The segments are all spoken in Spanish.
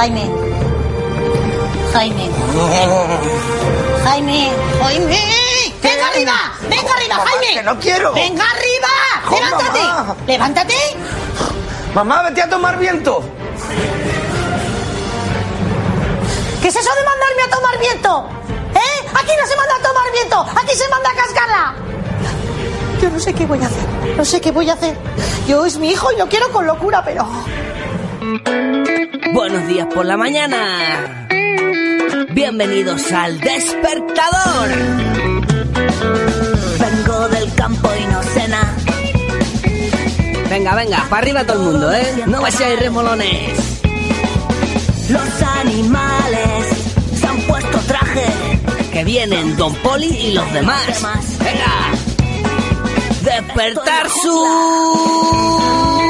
Jaime. Jaime. Jaime. Jaime. Venga arriba. Venga arriba, Jaime. que no quiero. Venga arriba. Jo, Levántate. mamá. Levántate. Mamá, vete a tomar viento. ¿Qué es eso de mandarme a tomar viento? ¿Eh? Aquí no se manda a tomar viento. Aquí se manda a cascarla. Yo no sé qué voy a hacer. No sé qué voy a hacer. Yo es mi hijo y lo quiero con locura, pero... Buenos días por la mañana. Bienvenidos al despertador. Vengo del campo y no cena. Venga, venga, para arriba todo el mundo, ¿eh? No vayáis remolones. Los animales se han puesto traje. Que vienen Don Poli y los demás. Venga. Despertar su...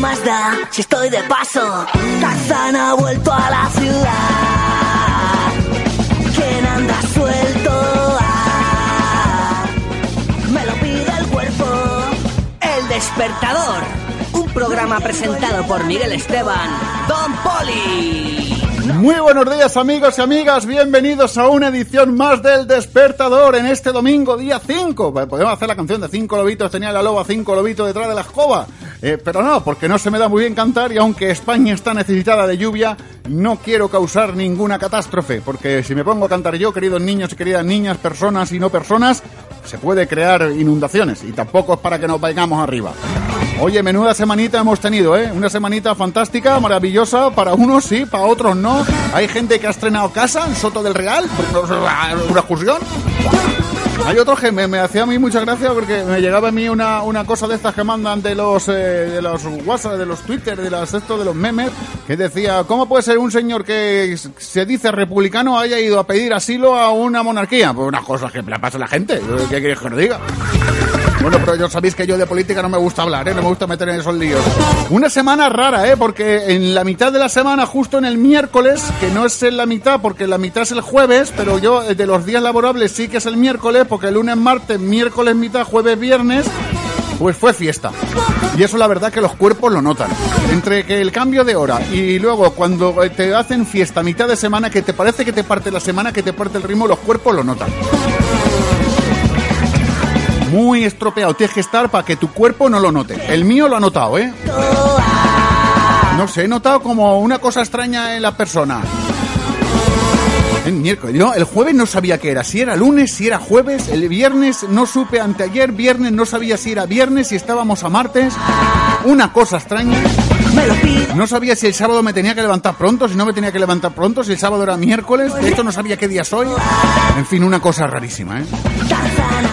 más da si estoy de paso? Tarzán ha vuelto a la ciudad. ¿Quién anda suelto? Ah, me lo pide el cuerpo. El despertador. Un programa presentado por Miguel Esteban. Don Poli. Muy buenos días amigos y amigas, bienvenidos a una edición más del Despertador en este domingo día 5. Podemos hacer la canción de cinco lobitos, tenía la loba cinco lobitos detrás de la escoba. Eh, pero no, porque no se me da muy bien cantar y aunque España está necesitada de lluvia, no quiero causar ninguna catástrofe, porque si me pongo a cantar yo, queridos niños y queridas niñas, personas y no personas, se puede crear inundaciones y tampoco es para que nos vayamos arriba. Oye, menuda semanita hemos tenido, ¿eh? Una semanita fantástica, maravillosa, para unos sí, para otros no. Hay gente que ha estrenado casa en Soto del Real, una excursión. Hay otros que me, hacía a mí mucha gracia porque me llegaba a mí una, una cosa de estas que mandan de los eh, de los WhatsApp, de los Twitter, de las esto de los memes, que decía, ¿cómo puede ser un señor que se dice republicano haya ido a pedir asilo a una monarquía? Pues unas cosas que le pasa a la gente, ¿qué quieres que os diga? Bueno, pero yo sabéis que yo de política no me gusta hablar, ¿eh? No me gusta meter en esos líos. Una semana rara, ¿eh? Porque en la mitad de la semana, justo en el miércoles, que no es en la mitad, porque la mitad es el jueves, pero yo eh, de los días laborables sí que es el miércoles, porque lunes, martes, miércoles, mitad, jueves, viernes, pues fue fiesta. Y eso la verdad que los cuerpos lo notan. Entre que el cambio de hora y luego cuando eh, te hacen fiesta mitad de semana, que te parece que te parte la semana, que te parte el ritmo, los cuerpos lo notan muy estropeado. Tienes que estar para que tu cuerpo no lo note. El mío lo ha notado, ¿eh? No sé, he notado como una cosa extraña en la persona. El miércoles, yo el jueves no sabía qué era, si era lunes, si era jueves, el viernes no supe anteayer, viernes no sabía si era viernes, si estábamos a martes, una cosa extraña. No sabía si el sábado me tenía que levantar pronto, si no me tenía que levantar pronto, si el sábado era miércoles, de hecho no sabía qué día soy. En fin, una cosa rarísima, ¿eh?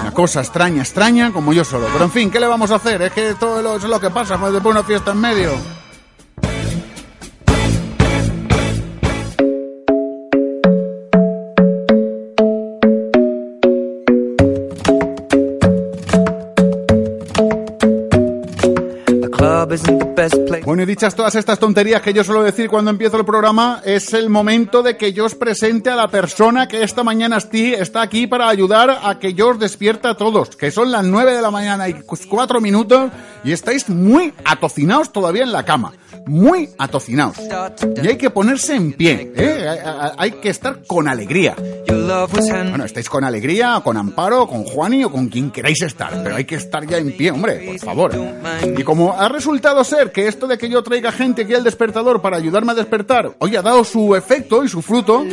Una cosa extraña, extraña, como yo solo. Pero en fin, ¿qué le vamos a hacer? Es que todo lo, es lo que pasa cuando te pone una fiesta en medio. Dichas todas estas tonterías que yo suelo decir cuando empiezo el programa, es el momento de que yo os presente a la persona que esta mañana está aquí para ayudar a que yo os despierta a todos, que son las 9 de la mañana y 4 minutos y estáis muy atocinados todavía en la cama. Muy atocinados. Y hay que ponerse en pie, ¿eh? hay, que estar con alegría. Bueno, estáis con alegría, con Amparo, con Juani o con quien queráis estar, pero hay que estar ya en pie, hombre, por favor. Y como ha resultado ser que esto de que yo traiga gente aquí al despertador para ayudarme a despertar, hoy ha dado su efecto y su fruto,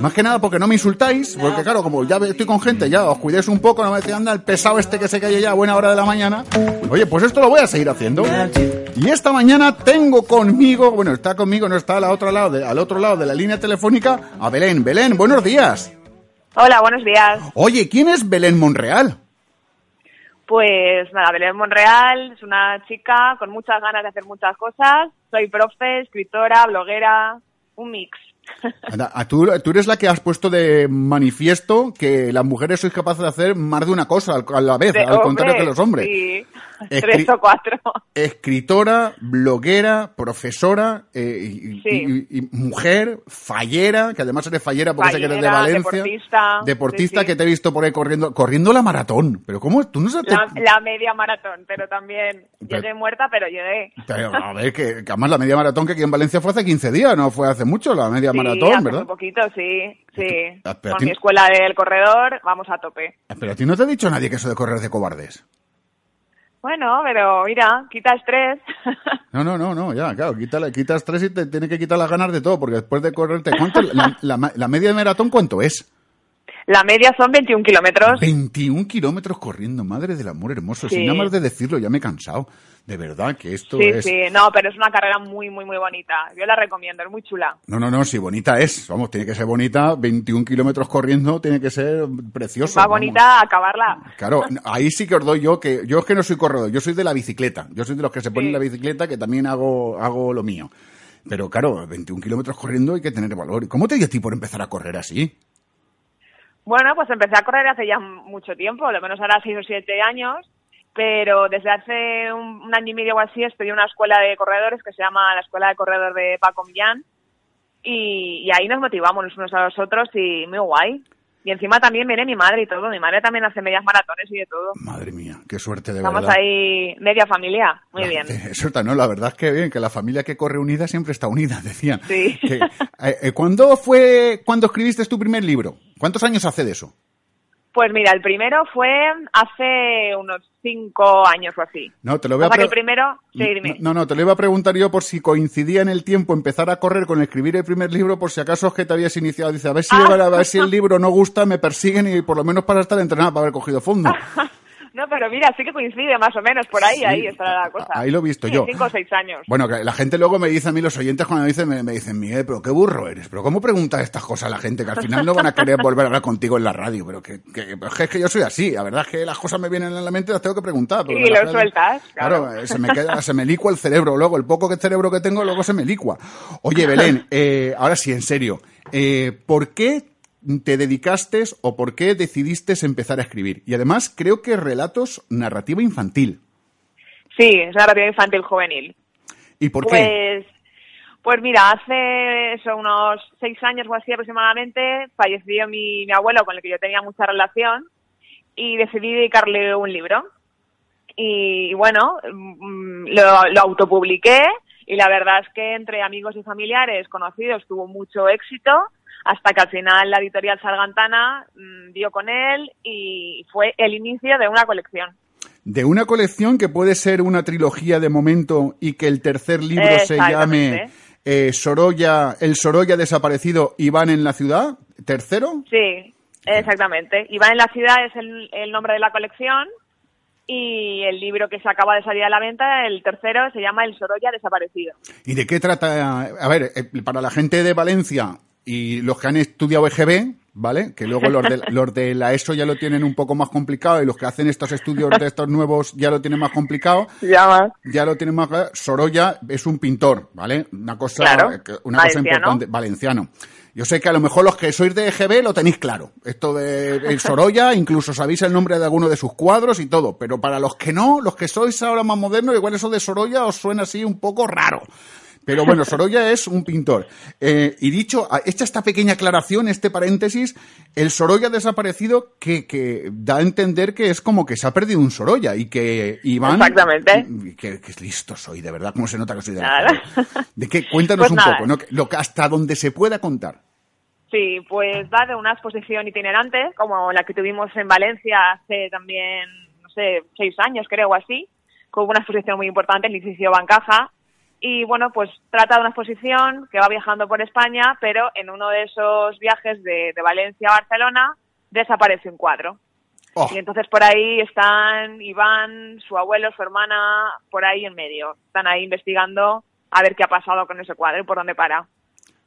más que nada porque no me insultáis, porque claro, como ya estoy con gente, ya os cuidéis un poco, no me decís, anda, el pesado este que se cae ya a buena hora de la mañana. Oye, pues esto lo voy a seguir haciendo. Y esta mañana tengo conmigo, bueno, está conmigo, no está al otro lado de, al otro lado de la línea telefónica, a Belén. Belén, buenos días. Hola, buenos días. Oye, ¿quién es Belén Monreal? Pues nada, Belén Monreal es una chica con muchas ganas de hacer muchas cosas. Soy profe, escritora, bloguera, un mix. Anda, tú, tú eres la que has puesto de manifiesto que las mujeres sois capaces de hacer más de una cosa a la vez, De al contrario hombre, que los hombres. Sí, Escri- tres o cuatro. Escritora, bloguera, profesora eh, y, Sí. y- y mujer, fallera, que además eres fallera porque sé que eres de Fallera, Valencia. deportista, Deportista sí, que te he visto por ahí corriendo, corriendo la maratón. Pero ¿cómo? ¿Tú no sabes? La, la media maratón, pero también Pero- llegué muerta, pero llegué. Pero, a ver, que, que además la media maratón que aquí en Valencia fue hace 15 días, no fue hace mucho la media Sí, maratón, hace ¿verdad? muy poquito, sí, sí. Ah, Con ti- mi escuela del corredor, vamos a tope. Pero a ti no te ha dicho nadie que eso de correr es de cobardes. Bueno, pero mira, quita estrés. No, no, no, no, ya, claro, quita, quita estrés y te tiene que quitar las ganas de todo, porque después de correrte, ¿cuánto, la, la- la media de maratón cuánto es? La media son 21 kilómetros. 21 kilómetros corriendo, madre del amor hermoso. Sí. Sin nada más de decirlo, ya me he cansado. De verdad que esto Sí, es... sí, no, pero es una carrera muy, muy, muy bonita. Yo la recomiendo, es muy chula. No, no, no, si bonita es. Vamos, tiene que ser bonita. 21 kilómetros corriendo, tiene que ser precioso. Más vamos. bonita acabarla. Claro, ahí sí que os doy yo que yo es que no soy corredor, yo soy de la bicicleta. Yo soy de los que se ponen Sí. la bicicleta que también hago, hago lo mío. Pero claro, 21 kilómetros corriendo hay que tener valor. ¿Y ¿Cómo te dio a ti por empezar a correr así? Bueno, pues empecé a correr hace ya mucho tiempo, lo menos ahora seis o siete años, pero desde hace un, un año y medio o así en una escuela de corredores que se llama la Escuela de Corredor de Paco Millán y, y ahí nos motivamos los unos a los otros y muy guay. Y encima también viene mi madre y todo, mi madre también hace medias maratones y de todo. Madre mía, qué suerte de Estamos verdad. ahí media familia, muy La- bien. Eso está, no, la verdad es que bien, que la familia que corre unida siempre está unida, decían. Sí. Que, eh, eh, ¿Cuándo fue cuando escribiste tu primer libro? ¿Cuántos años hace de eso? Pues mira, el primero fue hace unos cinco años o así. No, te lo voy a el primero, sí, dime. No, no, te lo iba a preguntar yo por si coincidía en el tiempo empezar a correr con escribir el primer libro, por si acaso es que te habías iniciado. Dice, a ver si, Ah. a ver si el libro no gusta, me persiguen y por lo menos para estar entrenada, para haber cogido fondo. No, pero mira, sí que coincide más o menos por ahí, Sí, ahí está la cosa. ahí lo he visto Sí, yo. Cinco o seis años. Bueno, que la gente luego me dice a mí, los oyentes cuando me dicen, me, me dicen, Miguel, pero qué burro eres, pero ¿cómo preguntas estas cosas a la gente? Que al final no van a querer volver a hablar contigo en la radio, pero que, es que- es que yo soy así, la verdad es que las cosas me vienen en la mente y las tengo que preguntar. Y lo sueltas, claro. eh, se me queda, se me licua el cerebro luego, el poco que cerebro que tengo luego se me licua. Oye, Belén, eh, ahora sí, en serio, eh, ¿por qué te dedicaste o por qué decidiste empezar a escribir? Y además creo que relatos narrativa infantil. Sí, es radio infantil juvenil. ¿Y por qué? Pues, pues mira, hace eso, unos seis años o así aproximadamente falleció mi, mi abuelo con el que yo tenía mucha relación y decidí dedicarle un libro. Y, bueno, mm, lo, lo autopubliqué y la verdad es que entre amigos y familiares conocidos tuvo mucho éxito hasta que al final la editorial Sargantana mm, dio con él y fue el inicio de una colección. De una colección que puede ser una trilogía de momento y que el tercer libro se llame eh, Sorolla, el Sorolla desaparecido y van en la ciudad. ¿Tercero? Sí, exactamente. Iván en la ciudad es el, el nombre de la colección y el libro que se acaba de salir a la venta, el tercero, se llama El Sorolla desaparecido. ¿Y de qué trata? A ver, eh, para la gente de Valencia y los que han estudiado EGB, ¿vale? Que luego los de, los de la ESO ya lo tienen un poco más complicado y los que hacen estos estudios de estos nuevos ya lo tienen más complicado. Ya más. Ya lo tienen más claro. Sorolla es un pintor, ¿vale? Una cosa, Claro. una cosa importante. Valenciano. Yo sé que a lo mejor los que sois de EGB lo tenéis claro. Esto de el Sorolla, incluso sabéis el nombre de alguno de sus cuadros y todo. Pero para los que no, los que sois ahora más modernos, igual eso de Sorolla os suena así un poco raro. Pero bueno, Sorolla es un pintor. Eh, y dicho, a- hecha esta pequeña aclaración, este paréntesis, el Sorolla desaparecido que, que da a entender que es como que se ha perdido un Sorolla y que Iván... Exactamente. Que, que listo soy, de verdad, cómo se nota que soy de la. ¿De qué? Cuéntanos Pues un poco, ¿no? Que- Lo que hasta donde se pueda contar. Sí, pues va de una exposición itinerante, como la que tuvimos en Valencia hace también, no sé, seis años creo o así, con una exposición muy importante, el edificio Bancaja. Y bueno, pues trata de una exposición que va viajando por España, pero en uno de esos viajes de, de Valencia a Barcelona desaparece un cuadro. Oh. Y entonces por ahí están Iván, su abuelo, su hermana, por ahí en medio. Están ahí investigando a ver qué ha pasado con ese cuadro y por dónde para.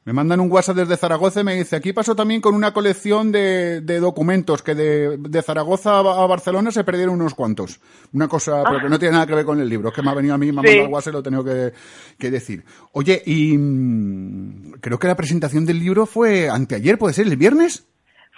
Me mandan un WhatsApp desde Zaragoza y me dice, aquí pasó también con una colección de, de documentos que de, de Zaragoza a, Barcelona se perdieron unos cuantos. Una cosa, pero que no tiene nada que ver con el libro, es que me ha venido a mí, me ha Sí. mandado WhatsApp y lo he tenido que, que decir. Oye, y mm, creo que la presentación del libro fue anteayer, ¿puede ser? ¿El viernes?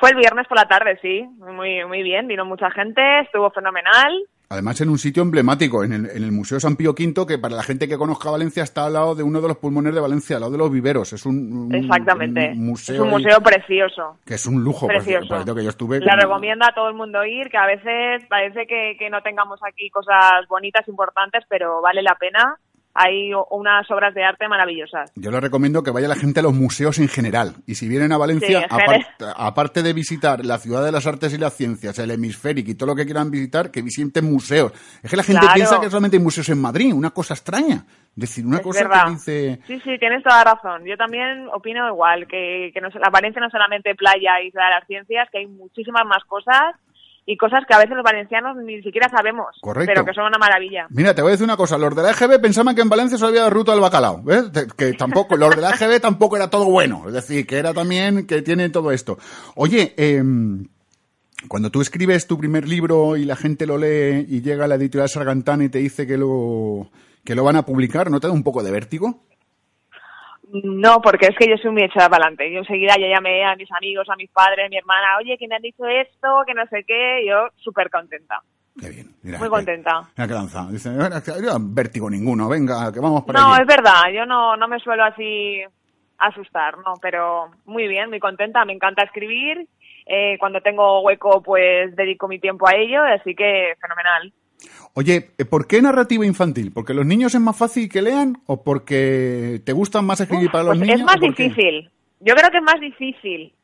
Fue el viernes por la tarde, sí. Muy, muy bien. Vino mucha gente, estuvo fenomenal. Además, en un sitio emblemático, en el, en el Museo San Pío V, que para la gente que conozca Valencia está al lado de uno de los pulmones de Valencia, al lado de los viveros. Es un, un- Exactamente. un museo, es un museo precioso. que es un lujo. Precioso. que yo estuve. La con- recomiendo a todo el mundo ir, que a veces parece que, que no tengamos aquí cosas bonitas, importantes, pero vale la pena. Hay unas obras de arte maravillosas. Yo les recomiendo que vaya la gente a los museos en general. Y si vienen a Valencia, Sí, en apart- aparte de visitar la ciudad de las artes y las ciencias, el hemisférico y todo lo que quieran visitar, que visiten museos. Es que la gente Claro. piensa que solamente hay museos en Madrid, una cosa extraña. Es decir, una Es cosa verdad. que dice... Sí, sí, tienes toda la razón. Yo también opino igual, que, que no, la Valencia no es solamente playa y ciudad de las ciencias, que hay muchísimas más cosas y cosas que a veces los valencianos ni siquiera sabemos, Correcto. pero que son una maravilla. Mira, te voy a decir una cosa. Los de la EGB pensaban que en Valencia solo había ruta del bacalao. ¿ves? Que tampoco, los de la EGB tampoco era todo bueno. Es decir, que era también, que tiene todo esto. Oye, em, cuando tú escribes tu primer libro y la gente lo lee y llega a la editorial Sargantana y te dice que lo, que lo van a publicar, ¿no te da un poco de vértigo? No, porque es que yo soy muy echada para adelante. Yo enseguida ya llamé a mis amigos, a mis padres, a mi hermana, oye, que me han dicho esto, que no sé qué, yo súper contenta. Qué bien. Mira, Muy que- contenta. Mira qué lanza. Dice, "Bueno, es que no da vértigo ninguno. Venga, que vamos para No, allí". es verdad, yo no, no me suelo así asustar, no, pero muy bien, muy contenta, me encanta escribir. Eh, cuando tengo hueco, pues dedico mi tiempo a ello, así que fenomenal. Oye, eh, ¿por qué narrativa infantil? ¿Porque los niños es más fácil que lean o porque te gustan más escribir para los Pues niños? es más difícil. Yo creo que es más difícil.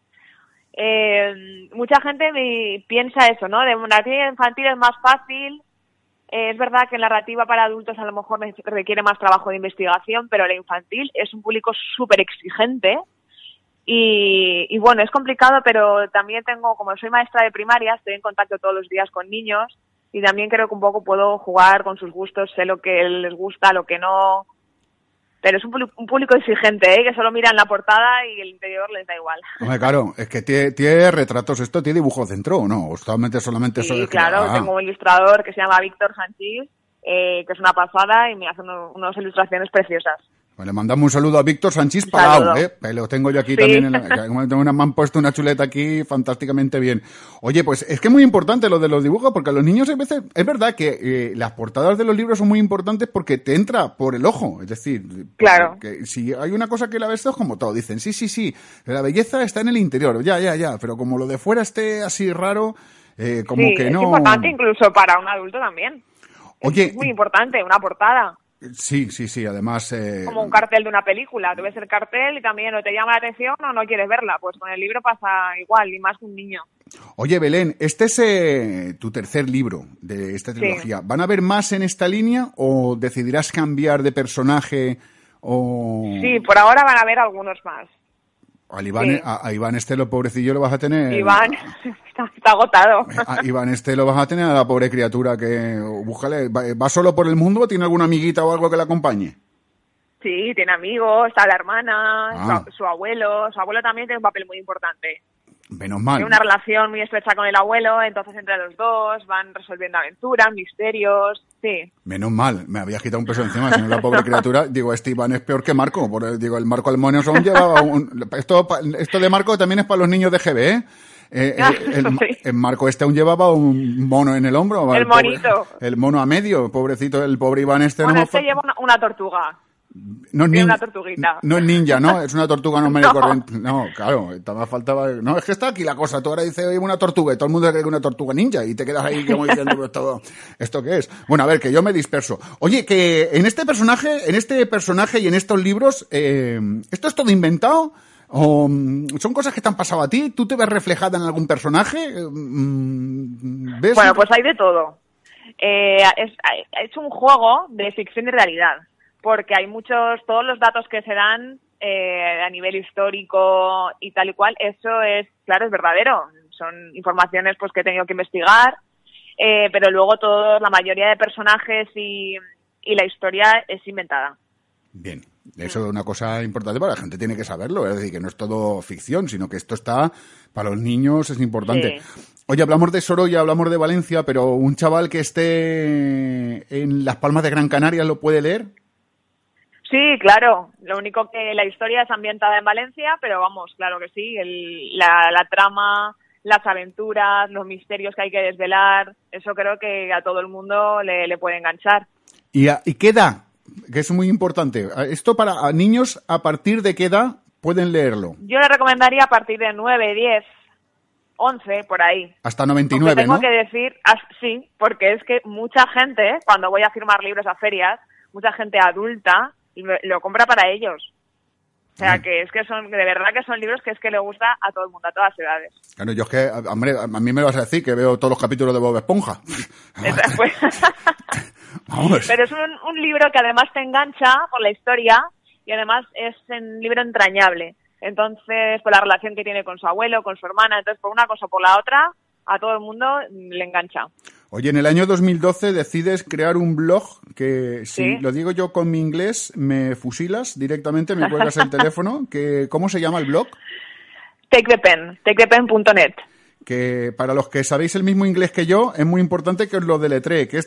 Eh, mucha gente me piensa eso, ¿no? De narrativa infantil es más fácil. Eh, es verdad que la narrativa para adultos a lo mejor requiere más trabajo de investigación, pero la infantil es un público súper exigente. Y, y bueno, es complicado, pero también tengo, como soy maestra de primaria, estoy en contacto todos los días con niños y también creo que un poco puedo jugar con sus gustos, sé lo que les gusta, lo que no. Pero es un, público- un público exigente, ¿eh? que solo miran la portada y el interior les da igual. Hombre, claro, es que tiene, tiene retratos, esto tiene dibujos dentro, ¿o no? O solamente, solamente eso Sí, de- claro, Ah, tengo un ilustrador que se llama Víctor Sánchez, eh, que es una pasada y me hace uno- unas ilustraciones preciosas. Pues le mandamos un saludo a Víctor Sánchez Palau. ¿eh? Lo tengo yo aquí Sí. también. En la- me han puesto una chuleta aquí fantásticamente bien. Oye, pues es que es muy importante lo de los dibujos, porque a los niños a veces, es verdad que eh, las portadas de los libros son muy importantes porque te entra por el ojo. Es decir, Claro. que si hay una cosa que la ves, es como todo. Dicen, sí, sí, sí, la belleza está en el interior. Ya, ya, ya. Pero como lo de fuera esté así raro, eh, como sí, que es no. importante incluso para un adulto también. Oye, Es muy importante, una portada, sí, sí, sí, además. eh, como un cartel de una película. Tú ves el cartel y también o te llama la atención o no quieres verla. Pues con el libro pasa igual, y más que un niño. Oye, Belén, este es eh, tu tercer libro de esta trilogía. ¿Van a haber más en esta línea o decidirás cambiar de personaje o Sí, por ahora van a haber algunos más. Al Iván, sí. a, a Iván este lo pobrecillo lo vas a tener? Iván está, está agotado. A Iván este lo vas a tener a la pobre criatura que búscale, va, va solo por el mundo o tiene alguna amiguita o algo que la acompañe? Sí, tiene amigos, está la hermana, Ah. su, su abuelo. Su abuelo también tiene un papel muy importante. Menos mal. Tiene una relación muy estrecha con el abuelo, entonces entre los dos van resolviendo aventuras, misterios. Sí, Menos mal, me había quitado un peso encima, si no la pobre criatura. Digo, este Iván es peor que Marco. Por el- digo, el Marco Almonioson llevaba un... Esto, esto de Marco también es para los niños de GB, ¿eh? Eh, eh, el, Sí. el Marco este aún llevaba un mono en el hombro. El pobre- monito. el mono a medio, pobrecito, el pobre Iván este. bueno, no, este lleva una, una tortuga. No nin- una tortuguita. No es ninja, ¿no? Es una tortuga no medio No. corriente. No, claro, todavía faltaba... No, es que está aquí la cosa. Tú ahora dices, oye, una tortuga, y todo el mundo cree que una tortuga ninja, y te quedas ahí como diciendo, "Pero ¿esto, ¿esto qué es? Bueno, a ver, que yo me disperso. Oye, que en este personaje, en este personaje y en estos libros, eh, ¿esto es todo inventado? O, mm, ¿Son cosas que te han pasado a ti? ¿Tú te ves reflejada en algún personaje? Mm, ¿Ves? Bueno, pues hay de todo. Eh, es, es un juego de ficción y realidad, porque hay muchos, todos los datos que se dan eh, a nivel histórico y tal y cual, eso es, claro, es verdadero. Son informaciones pues que he tenido que investigar, eh, pero luego todo, la mayoría de personajes y, y la historia es inventada. Bien, eso es una cosa importante para la gente, tiene que saberlo, es decir, que no es todo ficción, sino que esto está para los niños, es importante. Oye, hablamos de Sorolla, hablamos de Valencia, pero un chaval que esté en Las Palmas de Gran Canaria lo puede leer. Sí, claro. Lo único que la historia es ambientada en Valencia, pero vamos, claro que sí. El, la, la trama, las aventuras, los misterios que hay que desvelar, eso creo que a todo el mundo le, le puede enganchar. ¿Y, a, ¿Y qué edad? Que es muy importante. Esto para niños, ¿a partir de qué edad pueden leerlo? Yo le recomendaría a partir de 9, 10, 11, por ahí. Hasta 99, Aunque tengo ¿no? que decir, sí, porque es que mucha gente, cuando voy a firmar libros a ferias, mucha gente adulta lo, lo compra para ellos. O sea, que es que son, de verdad que son libros que es que le gusta a todo el mundo, a todas edades. Claro, yo es que, hombre, a mí me vas a decir que veo todos los capítulos de Bob Esponja. Pues-. Pero es un, un libro que además te engancha por la historia y además es un libro entrañable. Entonces, por la relación que tiene con su abuelo, con su hermana, entonces por una cosa o por la otra, a todo el mundo le engancha. Oye, en el año 2012 decides crear un blog que, si Sí. lo digo yo con mi inglés, me fusilas directamente, me cuelgas el teléfono. Que, ¿Cómo se llama el blog? Take the pen, takethepen.net. Que para los que sabéis el mismo inglés que yo, es muy importante que os lo deletree, que es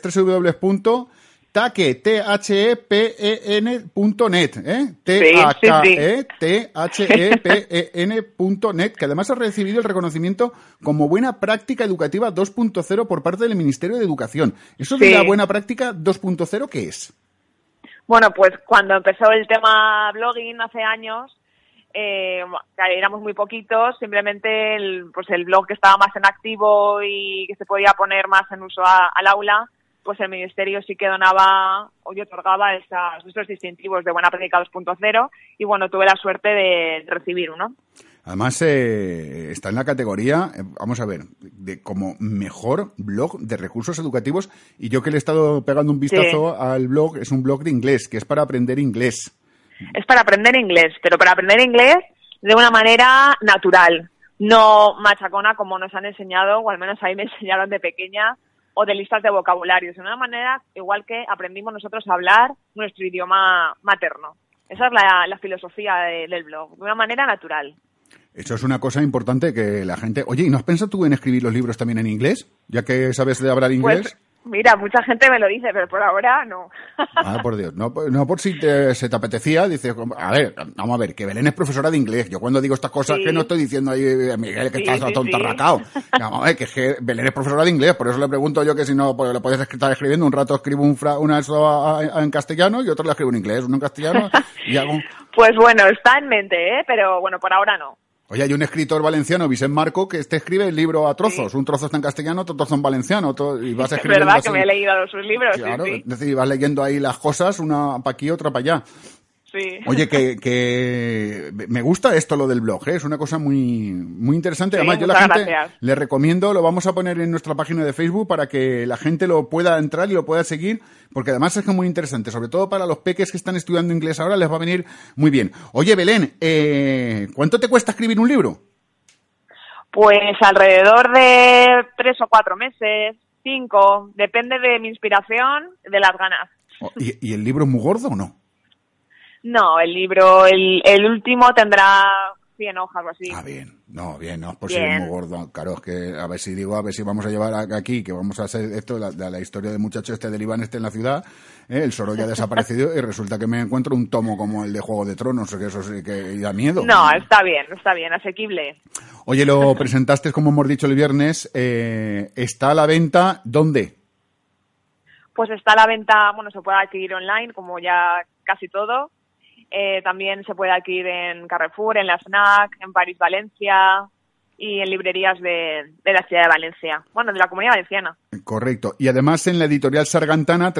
www.take, T-H-E-P-E-N.net, ¿eh? T-A-K-E, T-H-E-P-E-N.net, que además ha recibido el reconocimiento como buena práctica educativa 2.0 por parte del Ministerio de Educación. ¿Eso de la buena práctica 2.0 qué es? Bueno, pues cuando empezó el tema blogging hace años, eh, éramos muy poquitos, simplemente el, pues el blog que estaba más en activo y que se podía poner más en uso a- al aula, pues el ministerio sí que donaba o y otorgaba esas- estos distintivos de buena práctica 2.0 y bueno, tuve la suerte de recibir uno. Además, eh, está en la categoría, eh, vamos a ver, de como mejor blog de recursos educativos. Y yo que le he estado pegando un vistazo al blog, es un blog de inglés, que es para aprender inglés. es para aprender inglés, pero para aprender inglés de una manera natural, no machacona como nos han enseñado, o al menos a mí me enseñaron de pequeña, o de listas de vocabularios, de una manera igual que aprendimos nosotros a hablar nuestro idioma materno. Esa es la, la filosofía de- del blog, de una manera natural. Eso es una cosa importante que la gente... Oye, ¿y no has pensado tú en escribir los libros también en inglés? Ya que sabes de hablar inglés. Pues mira, mucha gente me lo dice, pero por ahora no. Ah, por Dios. No, no por si te- se te apetecía, dices, a ver, vamos a ver, que Belén es profesora de inglés. Yo cuando digo estas cosas, Sí. que no estoy diciendo ahí, eh, Miguel, que Sí, estás sí, tonto sí. arracao. Vamos a ver, que, es que Belén es profesora de inglés, por eso le pregunto yo que si no, pues le puedes estar escribiendo, un rato escribo un fra- una eso a- a- en castellano y otro le escribo en inglés, uno en castellano y hago... Pues bueno, está en mente, ¿eh? pero bueno, por ahora no. Oye, hay un escritor valenciano, Vicente Marco, que este escribe el libro a trozos. Un trozo está en castellano, otro trozo en valenciano. otro- y vas Es verdad así. que me he leído sus libros, sí, Claro, sí. es decir, vas leyendo ahí las cosas, una para aquí, otra para allá. Sí. Oye, que, que me gusta esto lo del blog, ¿eh? es una cosa muy, muy interesante. Sí, Además, yo la gente gracias. le recomiendo, lo vamos a poner en nuestra página de Facebook para que la gente lo pueda entrar y lo pueda seguir, porque además es que es muy interesante, sobre todo para los peques que están estudiando inglés ahora, les va a venir muy bien. Oye, Belén, eh, ¿cuánto te cuesta escribir un libro? Pues alrededor de tres o cuatro meses, cinco, depende de mi inspiración, de las ganas. O- ¿Y, y el libro es muy gordo o no? No, el libro, el, el último tendrá 100 hojas o así. Ah, bien. No, bien, no es por Bien. ser muy gordo. Claro, es que a ver si digo, a ver si vamos a llevar aquí, que vamos a hacer esto, la, la- la historia del muchacho este del Iván este en la ciudad, ¿eh? el Soro ya ha desaparecido y resulta que me encuentro un tomo como el de Juego de Tronos, que eso sí que da miedo. No, está bien, está bien, asequible. Oye, lo presentaste, como hemos dicho el viernes, eh, está a la venta, ¿dónde? Pues está a la venta, bueno, se puede adquirir online, como ya casi todo. Eh, también se puede adquirir en Carrefour, en la Snack, en París Valencia y en librerías de, de la ciudad de Valencia, bueno, de la comunidad valenciana. Correcto. Y además en la editorial Sargantana,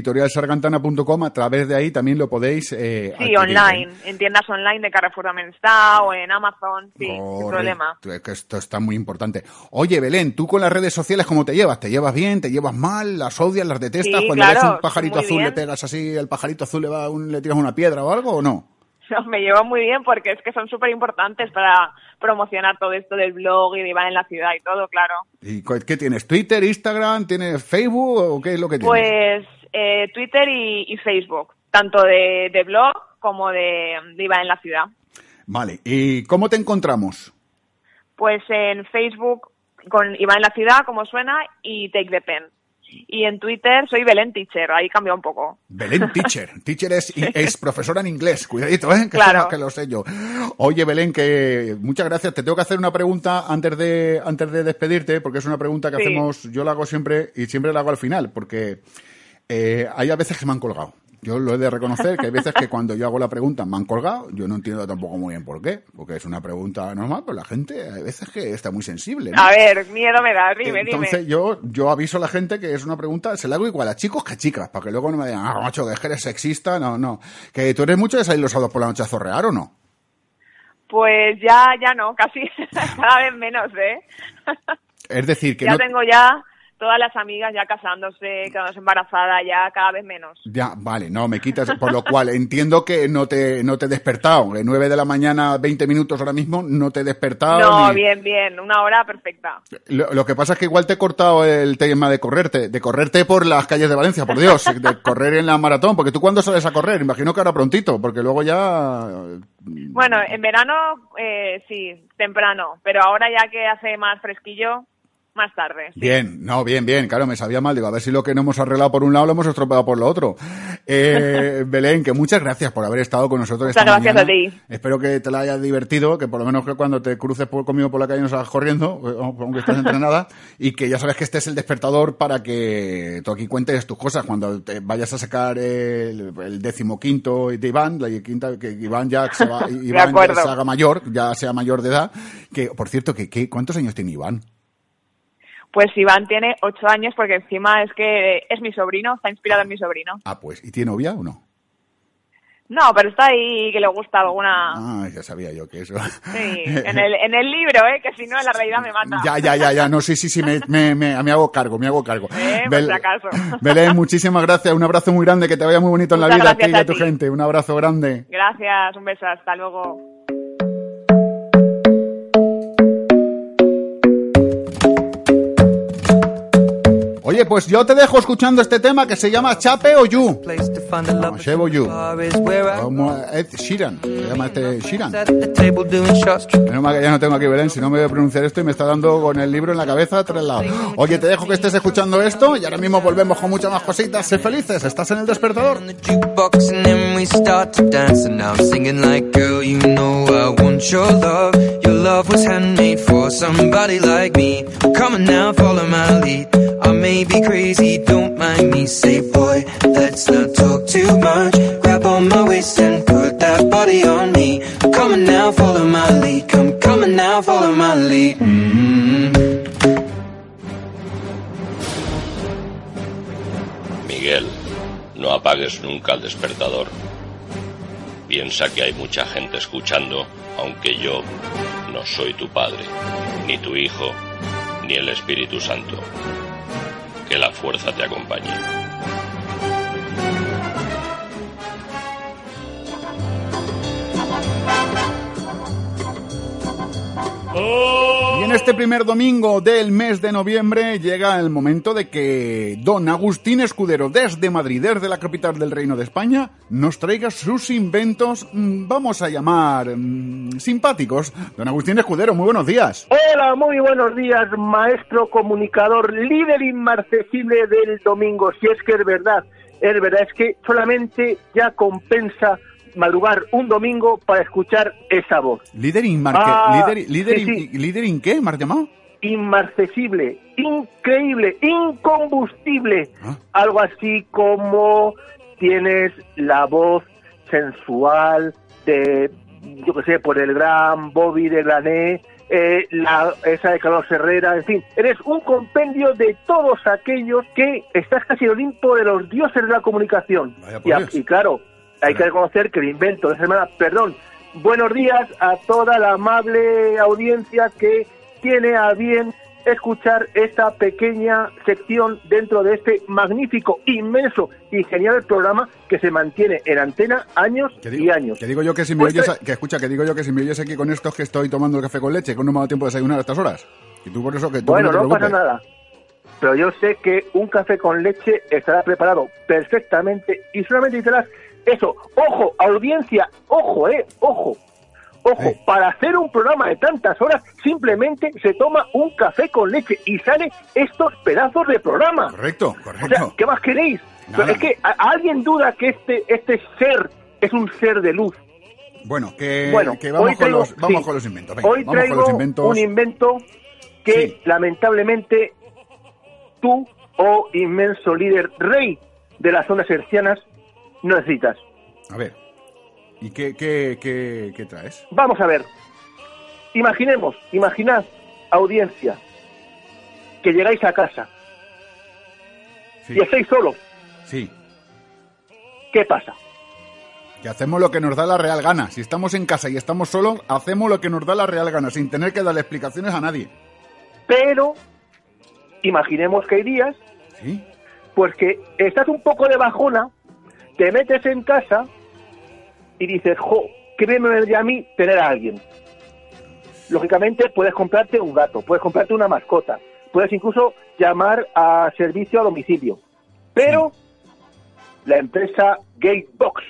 www.editorialsargantana.com, a través de ahí también lo podéis... Eh, sí, adquirir, online, ¿eh? en tiendas online de Carrefour también está, o en Amazon, sí, sin problema. es que esto está muy importante. Oye, Belén, ¿tú con las redes sociales cómo te llevas? ¿Te llevas bien? ¿Te llevas mal? ¿Las odias? ¿Las detestas? Sí, Cuando claro, ves un pajarito azul le bien. pegas así, el pajarito azul le, va un- le tiras una piedra o algo o no? No, me llevo muy bien porque es que son súper importantes para promocionar todo esto del blog y de Iván en la ciudad y todo, claro. ¿Y qué tienes? ¿Twitter, Instagram? ¿Tienes Facebook o qué es lo que tienes? Pues eh, Twitter y, y Facebook, tanto de, de blog como de, de Iván en la ciudad. Vale, ¿y cómo te encontramos? Pues en Facebook con Iván en la ciudad, como suena, y Take the Pen. Y en Twitter soy Belén Teacher, ahí cambia un poco. Belén Teacher. Teacher es, es profesora en inglés. Cuidadito, ¿eh? Que, Claro. que lo sé yo. Oye, Belén, que muchas gracias. Te tengo que hacer una pregunta antes de, antes de despedirte, porque es una pregunta que Sí. hacemos, yo la hago siempre y siempre la hago al final, porque eh, hay a veces que me han colgado. Yo lo he de reconocer que hay veces que cuando yo hago la pregunta me han colgado, yo no entiendo tampoco muy bien por qué, porque es una pregunta normal, pero la gente hay veces que está muy sensible. ¿no? A ver, miedo me da, dime, Entonces dime. yo, yo aviso a la gente que es una pregunta, se la hago igual a chicos que a chicas, para que luego no me digan, ah, macho, que eres sexista, no, no. Que tú eres mucho de salir los sábados por la noche a zorrear, ¿o no? Pues ya, ya no, casi cada vez menos, ¿eh? Es decir, que ya no... tengo ya todas las amigas ya casándose, quedándose embarazadas, ya cada vez menos. Ya, vale, no, me quitas, por lo cual entiendo que no te, no te he despertado, que 9 de la mañana, 20 minutos ahora mismo, no te he despertado. No, ni- bien, bien, una hora perfecta. Lo, lo que pasa es que igual te he cortado el tema de correrte, de correrte por las calles de Valencia, por Dios, de correr en la maratón, porque tú cuándo sales a correr, imagino que ahora prontito, porque luego ya... Bueno, en verano eh, sí, temprano, pero ahora ya que hace más fresquillo, más tarde. sí. Bien, no, bien, bien, claro, me sabía mal, digo, a ver si lo que no hemos arreglado por un lado lo hemos estropeado por lo otro. Eh, Belén, que muchas gracias por haber estado con nosotros Muchas esta gracias mañana. a ti. Espero que te la hayas divertido, que por lo menos que cuando te cruces por- conmigo por la calle no salgas corriendo, aunque estés entrenada, y que ya sabes que este es el despertador para que tú aquí cuentes tus cosas. Cuando te vayas a sacar el, el decimoquinto de Iván, la quinta, que Iván ya se va, Iván ya se haga mayor, ya sea mayor de edad, que, por cierto, que, que ¿cuántos años tiene Iván? Pues Iván tiene ocho años porque encima es que es mi sobrino, está inspirado en mi sobrino. Ah, pues, ¿y tiene novia o no? No, pero está ahí que le gusta alguna... Ah, ya sabía yo que eso. Sí, en el, en el libro, ¿eh? Que si no, en la realidad me mata. Ya, ya, ya, ya, no, sí, sí, sí, me, me, me, me hago cargo, me hago cargo. Eh, por si acaso. Belén, muchísimas gracias, un abrazo muy grande, que te vaya muy bonito en la vida a ti y a a tu ti. gente. Un abrazo grande. Gracias, un beso, hasta luego. Oye, pues yo te dejo escuchando este tema que se llama Chape o You. No, Shebo You. Como Ed Sheeran, se llama este Sheeran. Menos mal que ya no tengo aquí Belén, si no me voy a pronunciar esto y me está dando con el libro en la cabeza tres lados. Oye, te dejo que estés escuchando esto y ahora mismo volvemos con muchas más cositas. Sé felices, estás en el despertador. your love was handmade for somebody like me come on now follow my lead I may be crazy don't mind me. Say boy let's not talk too much. Grab on my waist and put that body on me. Come on now follow my lead. Come on now follow my lead. Mm Miguel, no apagues nunca el despertador. Piensa que hay mucha gente escuchando, aunque yo no soy tu padre, ni tu hijo, ni el Espíritu Santo. Que la fuerza te acompañe. Y en este primer domingo del mes de noviembre llega el momento de que don Agustín Escudero desde Madrid, desde la capital del Reino de España, nos traiga sus inventos, mm, vamos a llamar, mm, simpáticos. Don Agustín Escudero, muy buenos días. Hola, muy buenos días, maestro comunicador, líder inmarcesible del domingo. Si es que es verdad, es verdad, es que solamente ya compensa madrugar un domingo para escuchar esa voz. Líder Ah, líder, líder, sí, sí. líder in qué, ¿me has llamado? Inmarcesible, increíble, incombustible. Ah. Algo así como tienes la voz sensual de, yo qué sé, por el gran Bobby de Grané eh, la, esa de Carlos Herrera, en fin, eres un compendio de todos aquellos que estás casi el Olimpo de los dioses de la comunicación. Y claro, hay que reconocer que el invento de esta semana, perdón, buenos días a toda la amable audiencia que tiene a bien escuchar esta pequeña sección dentro de este magnífico, inmenso y genial programa que se mantiene en antena años digo, y años. que digo yo que si me Pues, oyes, que escucha, que digo yo que si me oyes aquí con estos que estoy tomando el café con leche, que no me ha dado tiempo de desayunar a estas horas. Y tú por eso que tú Bueno, no no pasa nada. Pero yo sé que un café con leche estará preparado perfectamente y solamente dirás eso. Ojo, audiencia, ojo, eh, ojo. Ojo, para hacer un programa de tantas horas simplemente se toma un café con leche y sale estos pedazos de programa. Correcto, O correcto. sea, ¿qué más queréis? Nada. Es que ¿a- a alguien duda que este este ser es un ser de luz. Bueno, que, Bueno, que vamos, con los, vamos sí. con los inventos. venga, Hoy vamos traigo con los inventos. un invento que Sí. lamentablemente tú, oh inmenso líder rey de las ondas hercianas, no necesitas. A ver, ¿y qué, qué, qué, qué traes? Vamos a ver. Imaginemos, imaginad, audiencia, que llegáis a casa Sí, y estáis solos. sí. ¿Qué pasa? Que hacemos lo que nos da la real gana. Si estamos en casa y estamos solos, hacemos lo que nos da la real gana, sin tener que darle explicaciones a nadie. Pero imaginemos que hay días ¿Sí? pues que estás un poco de bajona, te metes en casa y dices, jo, qué bien me vendría a mí tener a alguien. Lógicamente puedes comprarte un gato, puedes comprarte una mascota, puedes incluso llamar a servicio a domicilio. Pero la empresa Gatebox,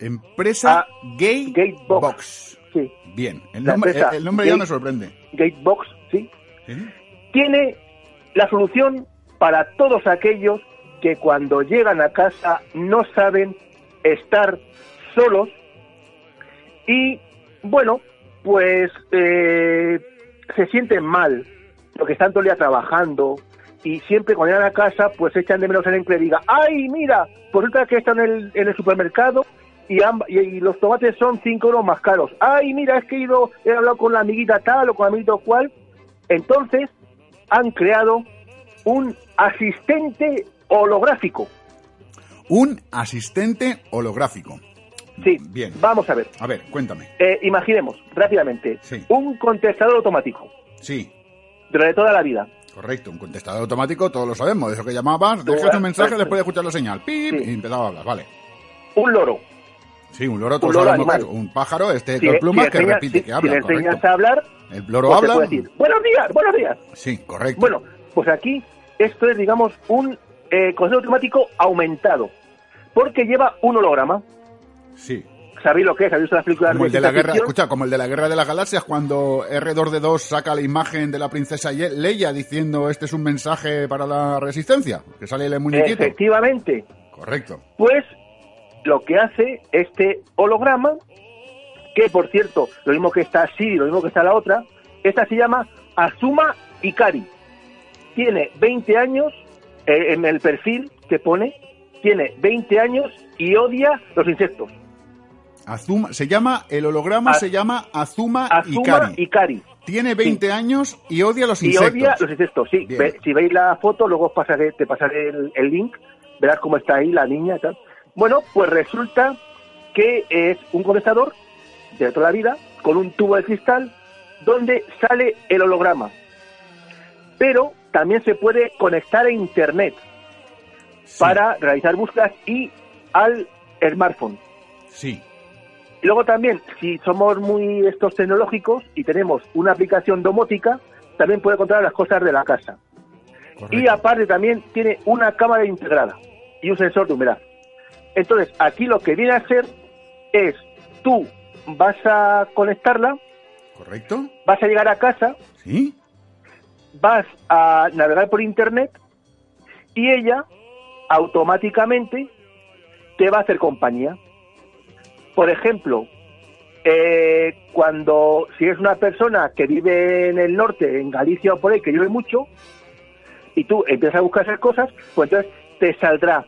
Empresa Ah, Gay Gatebox. Box. sí, Bien, el La nombre, el nombre ya me sorprende. Gatebox, sí, ¿Sí? tiene la solución para todos aquellos que cuando llegan a casa no saben estar solos y, bueno, pues eh, se sienten mal porque están todo el día trabajando y siempre cuando llegan a casa pues echan de menos a alguien que diga, ay, mira, pues resulta que están en el, en el supermercado y los tomates son 5 euros más caros. Ay, mira, es que he ido, he hablado con la amiguita tal o con el amiguito cual. Entonces han creado un asistente holográfico. Un asistente holográfico. Sí, Bien. vamos a ver. A ver, cuéntame. Eh, imaginemos rápidamente Sí. un contestador automático Sí, de de toda la vida. correcto. Un contestador automático, todos lo sabemos. Eso que llamabas, dejas un mensaje después de escuchar la señal. Pip, Sí. y empezaba a hablar. Vale. Un loro. Sí, un loro, todos loro sabemos que es un pájaro, este con plumas si que repite, si- que habla, Si le enseñas correcto. a hablar, El loro pues te habla. puede decir, buenos días, buenos días. Sí, correcto. Bueno, pues aquí esto es, digamos, un eh, concepto automático aumentado, porque lleva un holograma. Sí. ¿Sabéis lo que es? ¿Habéis visto las películas Como el de la guerra, escucha, como el de la guerra de las galaxias, cuando R2D2 saca la imagen de la princesa Leia diciendo este es un mensaje para la resistencia, que sale el muñequito. Efectivamente. Correcto. Pues lo que hace este holograma, que por cierto, lo mismo que está así, lo mismo que está la otra, esta se llama Azuma Ikari. Tiene 20 años, eh, en el perfil que pone, tiene 20 años y odia los insectos. Azuma, se llama, el holograma se llama Azuma, Azuma Ikari. Ikari. Tiene 20 años y odia los Y insectos. odia los insectos, sí. Ve- si veis la foto, luego os pasaré, te pasaré el, el link, verás cómo está ahí la niña y tal. Bueno, pues resulta que es un condensador de toda la vida, con un tubo de cristal, donde sale el holograma. Pero también se puede conectar a Internet Sí, para realizar búsquedas y al smartphone. Sí. Luego también, si somos muy estos tecnológicos y tenemos una aplicación domótica, también puede controlar las cosas de la casa. correcto. Y aparte también tiene una cámara integrada y un sensor de humedad. Entonces, aquí lo que viene a ser es, tú vas a conectarla, ¿Correcto? vas a llegar a casa, ¿Sí? Vas a navegar por internet y ella automáticamente te va a hacer compañía. Por ejemplo, eh, cuando si es una persona que vive en el norte, en Galicia o por ahí, que llueve mucho, y tú empiezas a buscar esas cosas, pues entonces te saldrá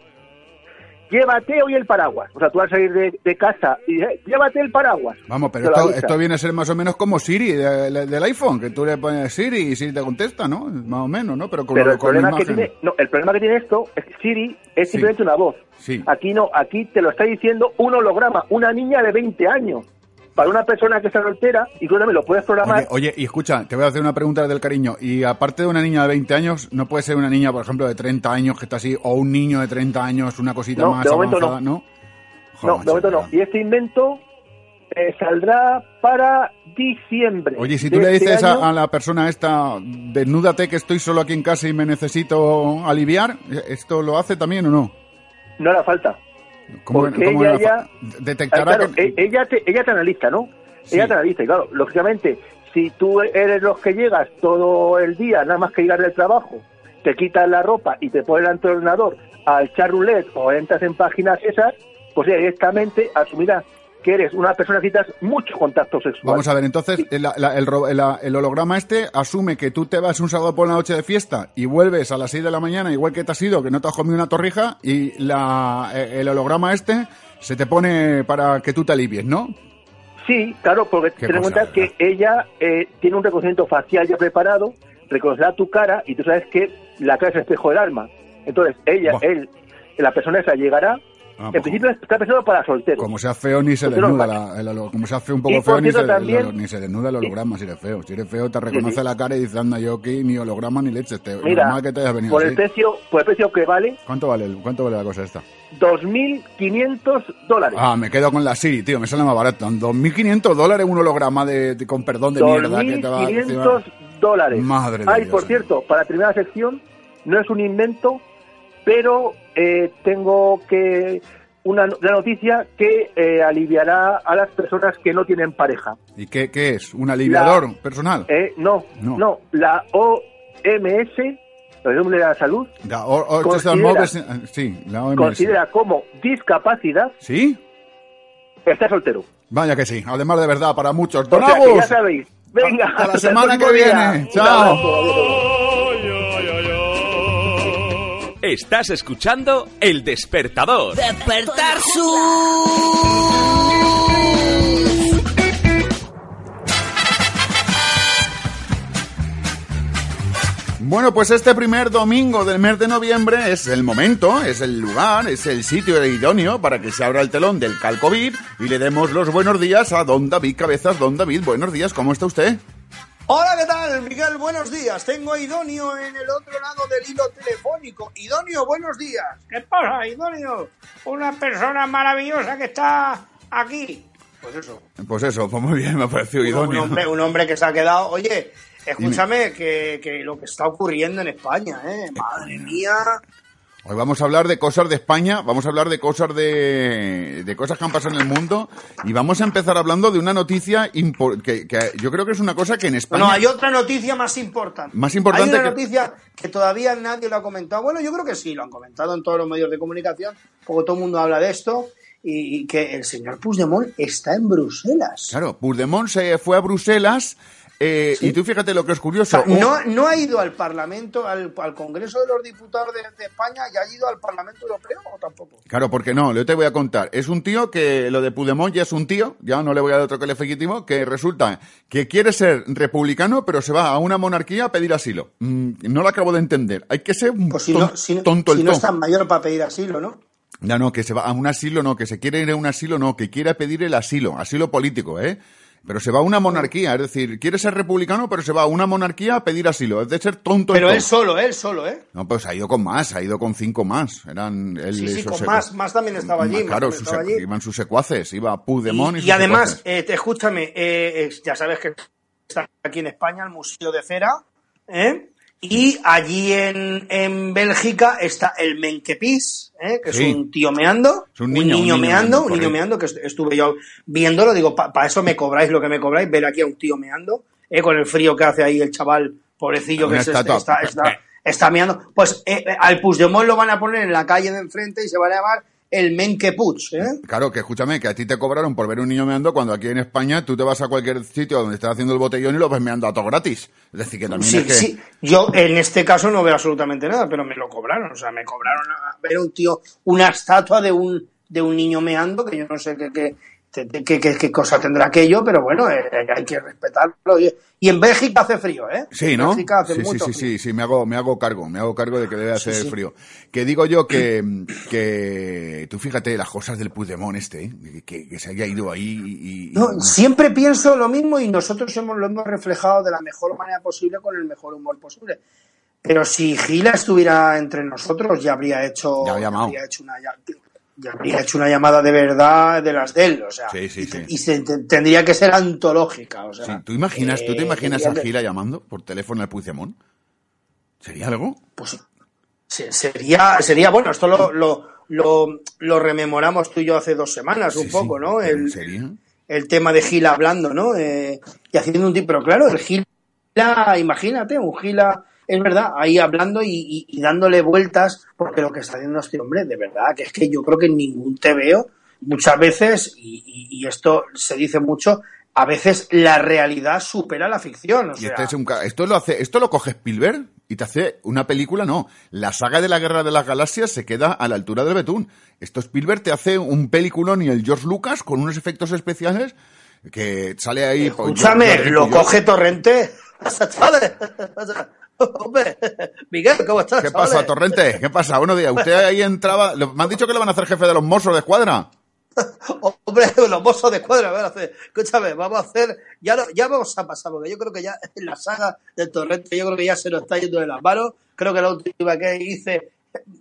llévate hoy el paraguas. O sea, tú vas a salir de, de casa y dices, llévate el paraguas. Vamos, pero esto, esto viene a ser más o menos como Siri de- de- del iPhone, que tú le pones Siri y Siri te contesta, ¿no? Más o menos, ¿no? Pero con, Pero el con problema, que tiene, no, el problema que tiene esto es que Siri es simplemente una voz. Sí. Aquí no, aquí te lo está diciendo un holograma, una niña de 20 años. Para una persona que está soltera, y tú también lo puedes programar. Oye, oye, y escucha, te voy a hacer una pregunta del cariño. Y aparte de una niña de 20 años, ¿no puede ser una niña, por ejemplo, de 30 años que está así, o un niño de 30 años, una cosita No, más de momento avanzada, no. ¿no? Joder, no, de momento no. Y este invento eh, saldrá para diciembre. Oye, si tú le este dices a, a la persona esta, desnúdate que estoy solo aquí en casa y me necesito aliviar, ¿esto lo hace también o no? No hará falta. ¿Cómo- Porque cómo ella detectará Ah, claro, que- e- ella, te, ella te analiza, ¿no? Sí. Ella te analiza, y claro, lógicamente, si tú eres los que llegas todo el día, nada más que llegar del trabajo, te quitas la ropa y te pones ante el ordenador a echar roulette o entras en páginas esas, pues ella directamente asumirá que eres una persona que necesitas mucho contacto sexual. Vamos a ver, entonces el, la- el ro- el- el holograma este asume que tú te vas un sábado por la noche de fiesta y vuelves a las 6 de la mañana, igual que te has ido, que no te has comido una torrija, y la, eh, el holograma este se te pone para que tú te alivies, ¿no? Sí, claro, porque ten en cuenta que ella eh, tiene un reconocimiento facial ya preparado, reconocerá tu cara y tú sabes que la cara es el espejo del alma. Entonces, ella, Buah. él, la persona esa llegará. Ah, en pues, principio está pensado para solteros. Como sea feo ni se desnuda, la- el holo- como sea feo un poco feo ni se, también- ni se desnuda el holograma si eres feo. Si eres feo te reconoce sí. la cara y dice, anda, yo aquí ni holograma ni leche. Te, Mira, que te hayas venido por así. el precio, por el precio que vale, ¿Cuánto vale, el- ¿Cuánto vale la cosa esta? 2.500 dólares. Ah, me quedo con la Siri, tío, me sale más barato. 2.500 dólares un holograma de, de- con perdón de mierda que te va 2.500 dólares. Madre de Ay, Dios, por eh. cierto, para la sección, no es un invento, pero eh, tengo que una, una noticia que eh, aliviará a las personas que no tienen pareja. ¿Y qué, qué es? ¿Un aliviador personal? Eh, no, No. no, la OMS, la de la Salud, La O- O- considera- Moves- sí, la OMS. considera como discapacidad ¿Sí? estar soltero. Vaya que sí, además de verdad, para muchos. O ¡Don sea Agus! ya sabéis. Venga, Hasta la semana que viene. Chao. Estás escuchando El Despertador. Despertar su... Bueno, pues este primer domingo del mes de noviembre es el momento, es el lugar, es el sitio idóneo para que se abra el telón del Calcovid y le demos los buenos días a don David Cabezas. Don David, buenos días, ¿cómo está usted? Hola, ¿qué tal, Miguel? Buenos días. Tengo a Idonio en el otro lado del hilo telefónico. Idonio, buenos días. ¿Qué pasa, Idonio? Una persona maravillosa que está aquí. Pues eso. Pues eso, pues muy bien, me ha parecido Un, hombre, un hombre que se ha quedado. Oye, escúchame, que, que lo que está ocurriendo en España, ¿eh? Madre mía. Hoy vamos a hablar de cosas de España, vamos a hablar de cosas de, de cosas que han pasado en el mundo y vamos a empezar hablando de una noticia que yo creo que es una cosa que en España... No, hay otra noticia más importante. Más importante Hay una que- noticia que todavía nadie lo ha comentado. Bueno, yo creo que sí, lo han comentado en todos los medios de comunicación, porque todo el mundo habla de esto, y, y que el señor Puigdemont está en Bruselas. Claro, Puigdemont se fue a Bruselas eh, y tú fíjate lo que es O curioso. sea, no, no ha ido al Parlamento, al, al Congreso de los Diputados de, de España y ha ido al Parlamento Europeo o tampoco. Claro, porque no, yo te voy a contar. Es un tío que lo de Puigdemont ya es un tío, ya no le voy a dar otro calificativo, que resulta que quiere ser republicano, pero se va a una monarquía a pedir asilo. Mm, no lo acabo de entender. Hay que ser un Pues si ton- no, si, no- tonto el si no es tan mayor para pedir asilo, ¿no? No, no, que se va a un asilo, no, que se quiere ir a un asilo, no, que quiere pedir el asilo, asilo político, ¿eh? Pero se va a una monarquía, es decir, quiere ser republicano, pero se va a una monarquía a pedir asilo. Es de ser tonto Pero él solo, él solo, ¿eh? No, pues ha ido con más, ha ido con cinco más. Eran él Sí, sí, con más, más también estaba allí. Claro, también sus estaba secu- allí. iban sus secuaces, iba Puigdemont y, Y, sus y además, eh, te- escúchame, eh, eh, ya sabes que está aquí en España el Museo de Cera, ¿eh? Y allí en, en Bélgica está el Menkepis, ¿eh? que Sí. es un tío meando, Es un niño, un niño meando, meando, un niño meando, que est- estuve yo viéndolo, digo, para eso me cobráis lo que me cobráis, ver aquí a un tío meando, ¿eh? con el frío que hace ahí el chaval, pobrecillo, que se- está, está, está meando. Pues eh, eh, al Puigdemont lo van a poner en la calle de enfrente y se van a llamar el Menkepuch, ¿eh? Claro, que escúchame, que a ti te cobraron por ver un niño meando cuando aquí en España tú te vas a cualquier sitio donde estés haciendo el botellón y lo ves meando a todo gratis. Es decir, que también Sí, es que... sí. Yo en este caso no veo absolutamente nada, pero me lo cobraron. O sea, me cobraron a ver un tío, una estatua de un, de un niño meando, que yo no sé qué, qué, qué, qué- cosa tendrá aquello, pero bueno, eh, hay que respetarlo. Y, y en Bélgica hace frío, ¿eh? Sí, En ¿no? Bélgica hace Sí, sí, mucho sí, frío. sí, sí, me hago, me hago cargo, me hago cargo de que debe hacer sí. frío. Que digo yo que, que tú fíjate las cosas del Puigdemont este, ¿eh? que, se haya ido ahí y... y- No, siempre pienso lo mismo y nosotros hemos, lo hemos reflejado de la mejor manera posible con el mejor humor posible. Pero si Gila estuviera entre nosotros, ya habría hecho, Ya habría hecho una, ya habría hecho una llamada de verdad de las de él. O sea, Sí, sí, sí. y se, te- tendría que ser antológica. O sea, ¿Tú imaginas, tú te eh, imaginas a que- Gila llamando por teléfono al Puigdemont? ¿Sería algo? Pues se- sería, sería bueno, esto lo, lo, lo, lo rememoramos tú y yo hace dos semanas un poco, ¿no? El, ¿Sería? el tema de Gila hablando, ¿no? Eh, y haciendo un tipo, pero claro, el Gila, imagínate, un Gila, es verdad, ahí hablando y, y- y dándole vueltas, porque lo que está haciendo este hombre, de verdad, que es que yo creo que en ningún TVO, muchas veces, y, esto se dice mucho, a veces la realidad supera la ficción. O Y sea, este es un ca- esto lo hace, esto lo coge Spielberg y te hace una película, no. La saga de la Guerra de las Galaxias se queda a la altura del betún. Esto Spielberg te hace un peliculón y el George Lucas con unos efectos especiales que sale ahí. pues, Escúchame, lo coge Torrente. Hombre, Miguel, ¿cómo estás? ¿Qué pasa? Torrente? ¿Qué pasa? Buenos días. Usted ahí entraba. Me han dicho que le van a hacer jefe de los Mossos de escuadra. Hombre, los mozos de cuadra, van a hacer. Escúchame, vamos a hacer, ya, lo- ya vamos a pasar, porque yo creo que ya en la saga del Torrente, yo creo que ya se nos está yendo de las manos. Creo que la última que hice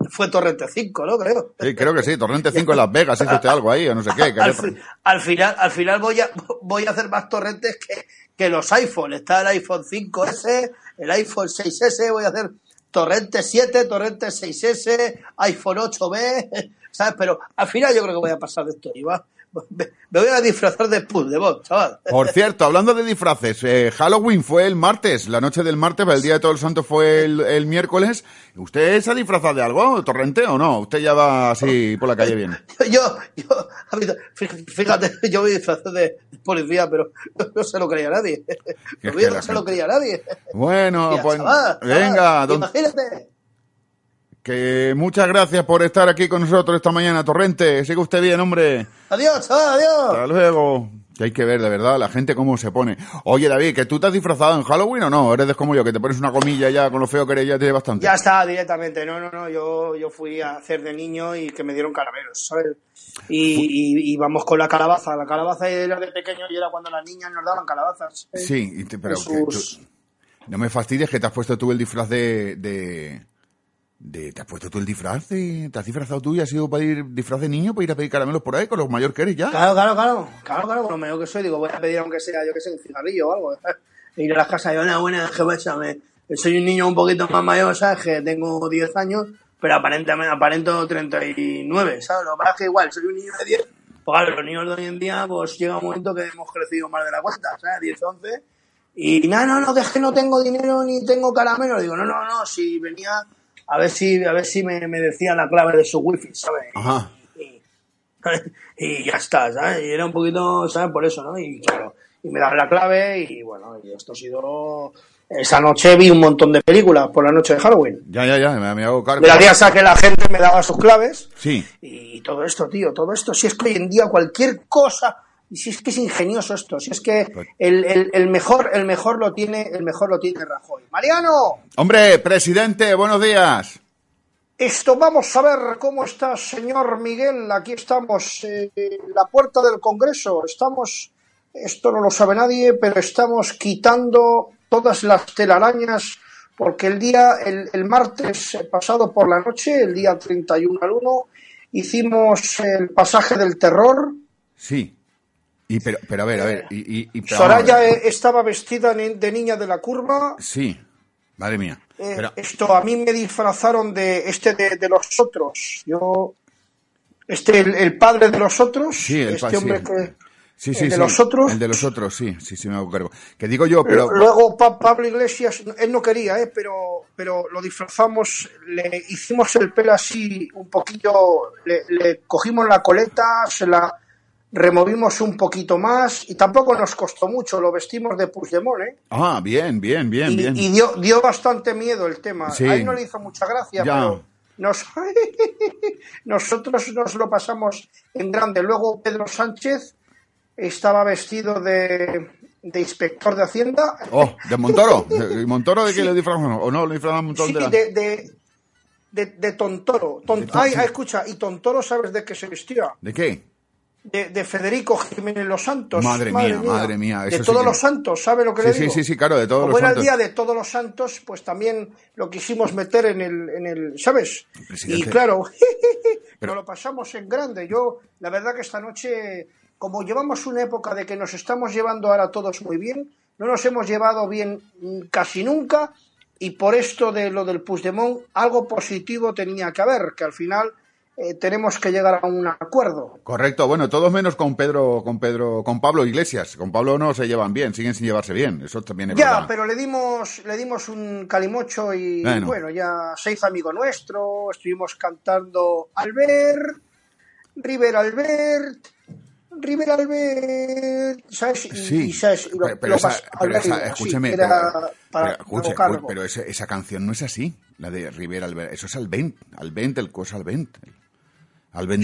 fue Torrente 5, ¿no? Creo. Sí, creo que sí. Torrente 5 en Las Vegas. Hizo usted algo ahí o no sé qué. que Al, había- fi- al final, al final voy a, voy a hacer más torrentes que, que los iPhone. Está el iPhone 5S, el iPhone 6S, voy a hacer Torrente 7, Torrente 6S, iPhone 8B, ¿sabes? Pero al final yo creo que voy a pasar de esto va- me me voy a disfrazar de Puigdemont, chaval. Por cierto, hablando de disfraces, eh, Halloween fue el martes, la noche del martes, el día de Todos los Santos fue el, el miércoles. ¿Usted se ha disfrazado de algo, Torrente, o no? Usted ya va así por la calle bien. Yo, yo, fíjate, yo voy disfrazado de policía, pero no se lo creía nadie. No se lo creía nadie. Bueno, Mira, pues chaval, chaval, venga, don- Imagínate. Que muchas gracias por estar aquí con nosotros esta mañana, Torrente. Siga usted bien, hombre. Adiós, adiós. Hasta luego. Que hay que ver, de verdad, la gente cómo se pone. Oye, David, ¿que tú te has disfrazado en Halloween o no? Eres como yo, que te pones una comilla ya con lo feo que eres, ya tienes bastante. Ya está, directamente. No, no, no. Yo, yo fui a hacer de niño y que me dieron caramelos, ¿sabes? Y, y, y vamos con la calabaza. La calabaza era de pequeño y era cuando las niñas nos daban calabazas. ¿eh? Sí, y te- pero que tú- no me fastidies que te has puesto tú el disfraz de, de, ¿Te has puesto tú el disfraz? de- ¿Te has disfrazado tú y has ido para ir disfraz de niño para ir a pedir caramelos por ahí con lo mayor que eres ya? Claro, claro, claro. Claro, claro. Con lo menos que soy, digo, voy a pedir aunque sea, yo que sé, un cigarrillo o algo. Ir a las casas y una buena, que échame. Soy un niño un poquito más mayor, ¿sabes? Que tengo 10 años, pero aparentemente aparento 39, ¿sabes? Lo que pasa es que igual, soy un niño de 10. Pues claro, los niños de hoy en día, pues llega un momento que hemos crecido más de la cuenta, ¿sabes? 10, 11. Y no, no, no, que es que no tengo dinero ni tengo caramelo. Digo, no, no, no, si venía a ver si, a ver si me, me decía la clave de su wifi, ¿sabes? Ajá. y ya está, ¿sabes? Y era un poquito, ¿sabes? Por eso, ¿no? Y claro, y me daban la clave y bueno, y esto ha sido... Esa noche vi un montón de películas por la noche de Halloween. Ya, ya, ya, me, me hago cargo. Gracias a que la gente me daba sus claves Sí. y todo esto, tío, todo esto. Si es que hoy en día cualquier cosa, y si es que es ingenioso esto, si es que el, el, el mejor, el mejor lo tiene, el mejor lo tiene Rajoy. Mariano, Hombre, presidente, buenos días. Esto vamos a ver cómo está, señor Miguel. Aquí estamos eh, en la puerta del Congreso. Estamos, esto no lo sabe nadie, pero estamos quitando todas las telarañas porque el día, el, el martes pasado por la noche, el día 31 al 1, hicimos el pasaje del terror. Sí. Y pero, pero a ver, a ver. Y, y, y- pero Soraya ver. estaba vestida de niña de la curva. Sí. Madre mía. Eh, Pero, esto a mí me disfrazaron de este de, de los otros. Yo, este el, el padre de los otros, Sí, el este hombre sí. que Sí, sí, el de sí. los otros. El de los otros, sí, sí, sí, me hago cargo. Que digo yo, pero... Luego Pa- Pablo Iglesias, él no quería, ¿eh? pero, pero lo disfrazamos, le hicimos el pelo así un poquito, le, le cogimos la coleta, se la removimos un poquito más y tampoco nos costó mucho, lo vestimos de Puigdemont, ¿eh? Ah, bien, bien, bien, y, bien. y dio, dio bastante miedo el tema. Sí. A él no le hizo mucha gracia, Ya. pero nos, nosotros nos lo pasamos en grande. Luego Pedro Sánchez estaba vestido de, de inspector de Hacienda. Oh, de Montoro. ¿Y Montoro de qué le disfrazamos? ¿O no le disfrazamos un montón Sí, de la... de, de, de, de Tontoro. Ay, ay, escucha, y Tontoro, ¿sabes de qué se vestía? ¿De qué? De, de Federico Jiménez Los Santos. Madre mía, madre mía, De sí todos que- los santos, ¿sabe lo que Sí, le sí, digo? sí, sí, claro, de todos Como los era el santos. día de todos los santos, pues también lo quisimos meter en el, en el ¿sabes? Y claro, Pero- nos lo pasamos en grande. Yo, la verdad que esta noche, como llevamos una época de que nos estamos llevando ahora todos muy bien, no nos hemos llevado bien casi nunca, y por esto de lo del Puigdemont, algo positivo tenía que haber, que al final eh, tenemos que llegar a un acuerdo. Correcto, bueno, todos menos con Pedro, con Pedro, con Pablo Iglesias. Con Pablo no se llevan bien, siguen sin llevarse bien. Eso también es Ya, verdad. pero le dimos, le dimos un calimocho y Bueno. bueno. ya se hizo amigo nuestro, estuvimos cantando Albert, River Albert, River Albert, ¿sabes? Sí, y, ¿sabes? Y lo- pero, esa, pero sí, era pero- para pero escuche, pero esa, esa canción no es así, la de Rivera Albert, eso es Albent, Albent, el cosa Albent.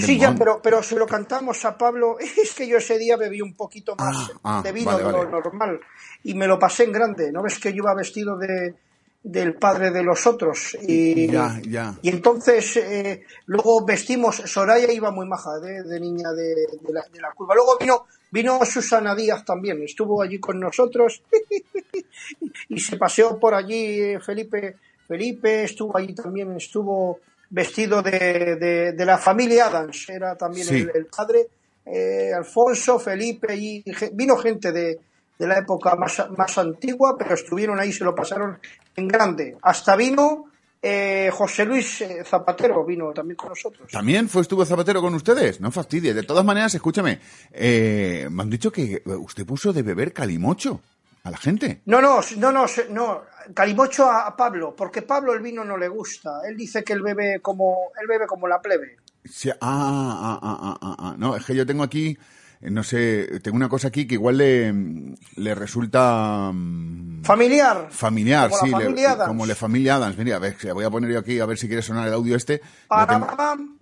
Sí, ya, pero, pero se lo cantamos a Pablo. Es que yo ese día bebí un poquito más ah, de vino vale, de lo vale. normal y me lo pasé en grande. ¿No ves que yo iba vestido de del padre de los otros? Y, Ya, ya. y entonces eh, luego vestimos, Soraya iba muy maja de, de niña de, de la, de la curva. Luego vino, vino Susana Díaz también, estuvo allí con nosotros y se paseó por allí eh, Felipe, Felipe estuvo allí también, estuvo vestido de, de, de la familia Adams, era también Sí. el, el padre, eh, Alfonso, Felipe y vino gente de, de la época más, más antigua, pero estuvieron ahí, se lo pasaron en grande. Hasta vino eh, José Luis eh, Zapatero, vino también con nosotros. ¿También fue estuvo Zapatero con ustedes? No fastidie. De todas maneras, escúchame, eh, me han dicho que usted puso de beber calimocho a la gente. No, no, no, no, no, calimocho a, a Pablo, porque Pablo el vino no le gusta. Él dice que él bebe como, él bebe como la plebe. Sí, ah, ah, ah, ah, ah, ah. No, es que yo tengo aquí, eh, no sé, tengo una cosa aquí que igual le, le resulta mm, Familiar. familiar, Como la sí, le- familia Adams. como la familia Adams. Mira, a ver, voy a poner yo aquí a ver si quiere sonar el audio este. Lo Para, tengo- pam,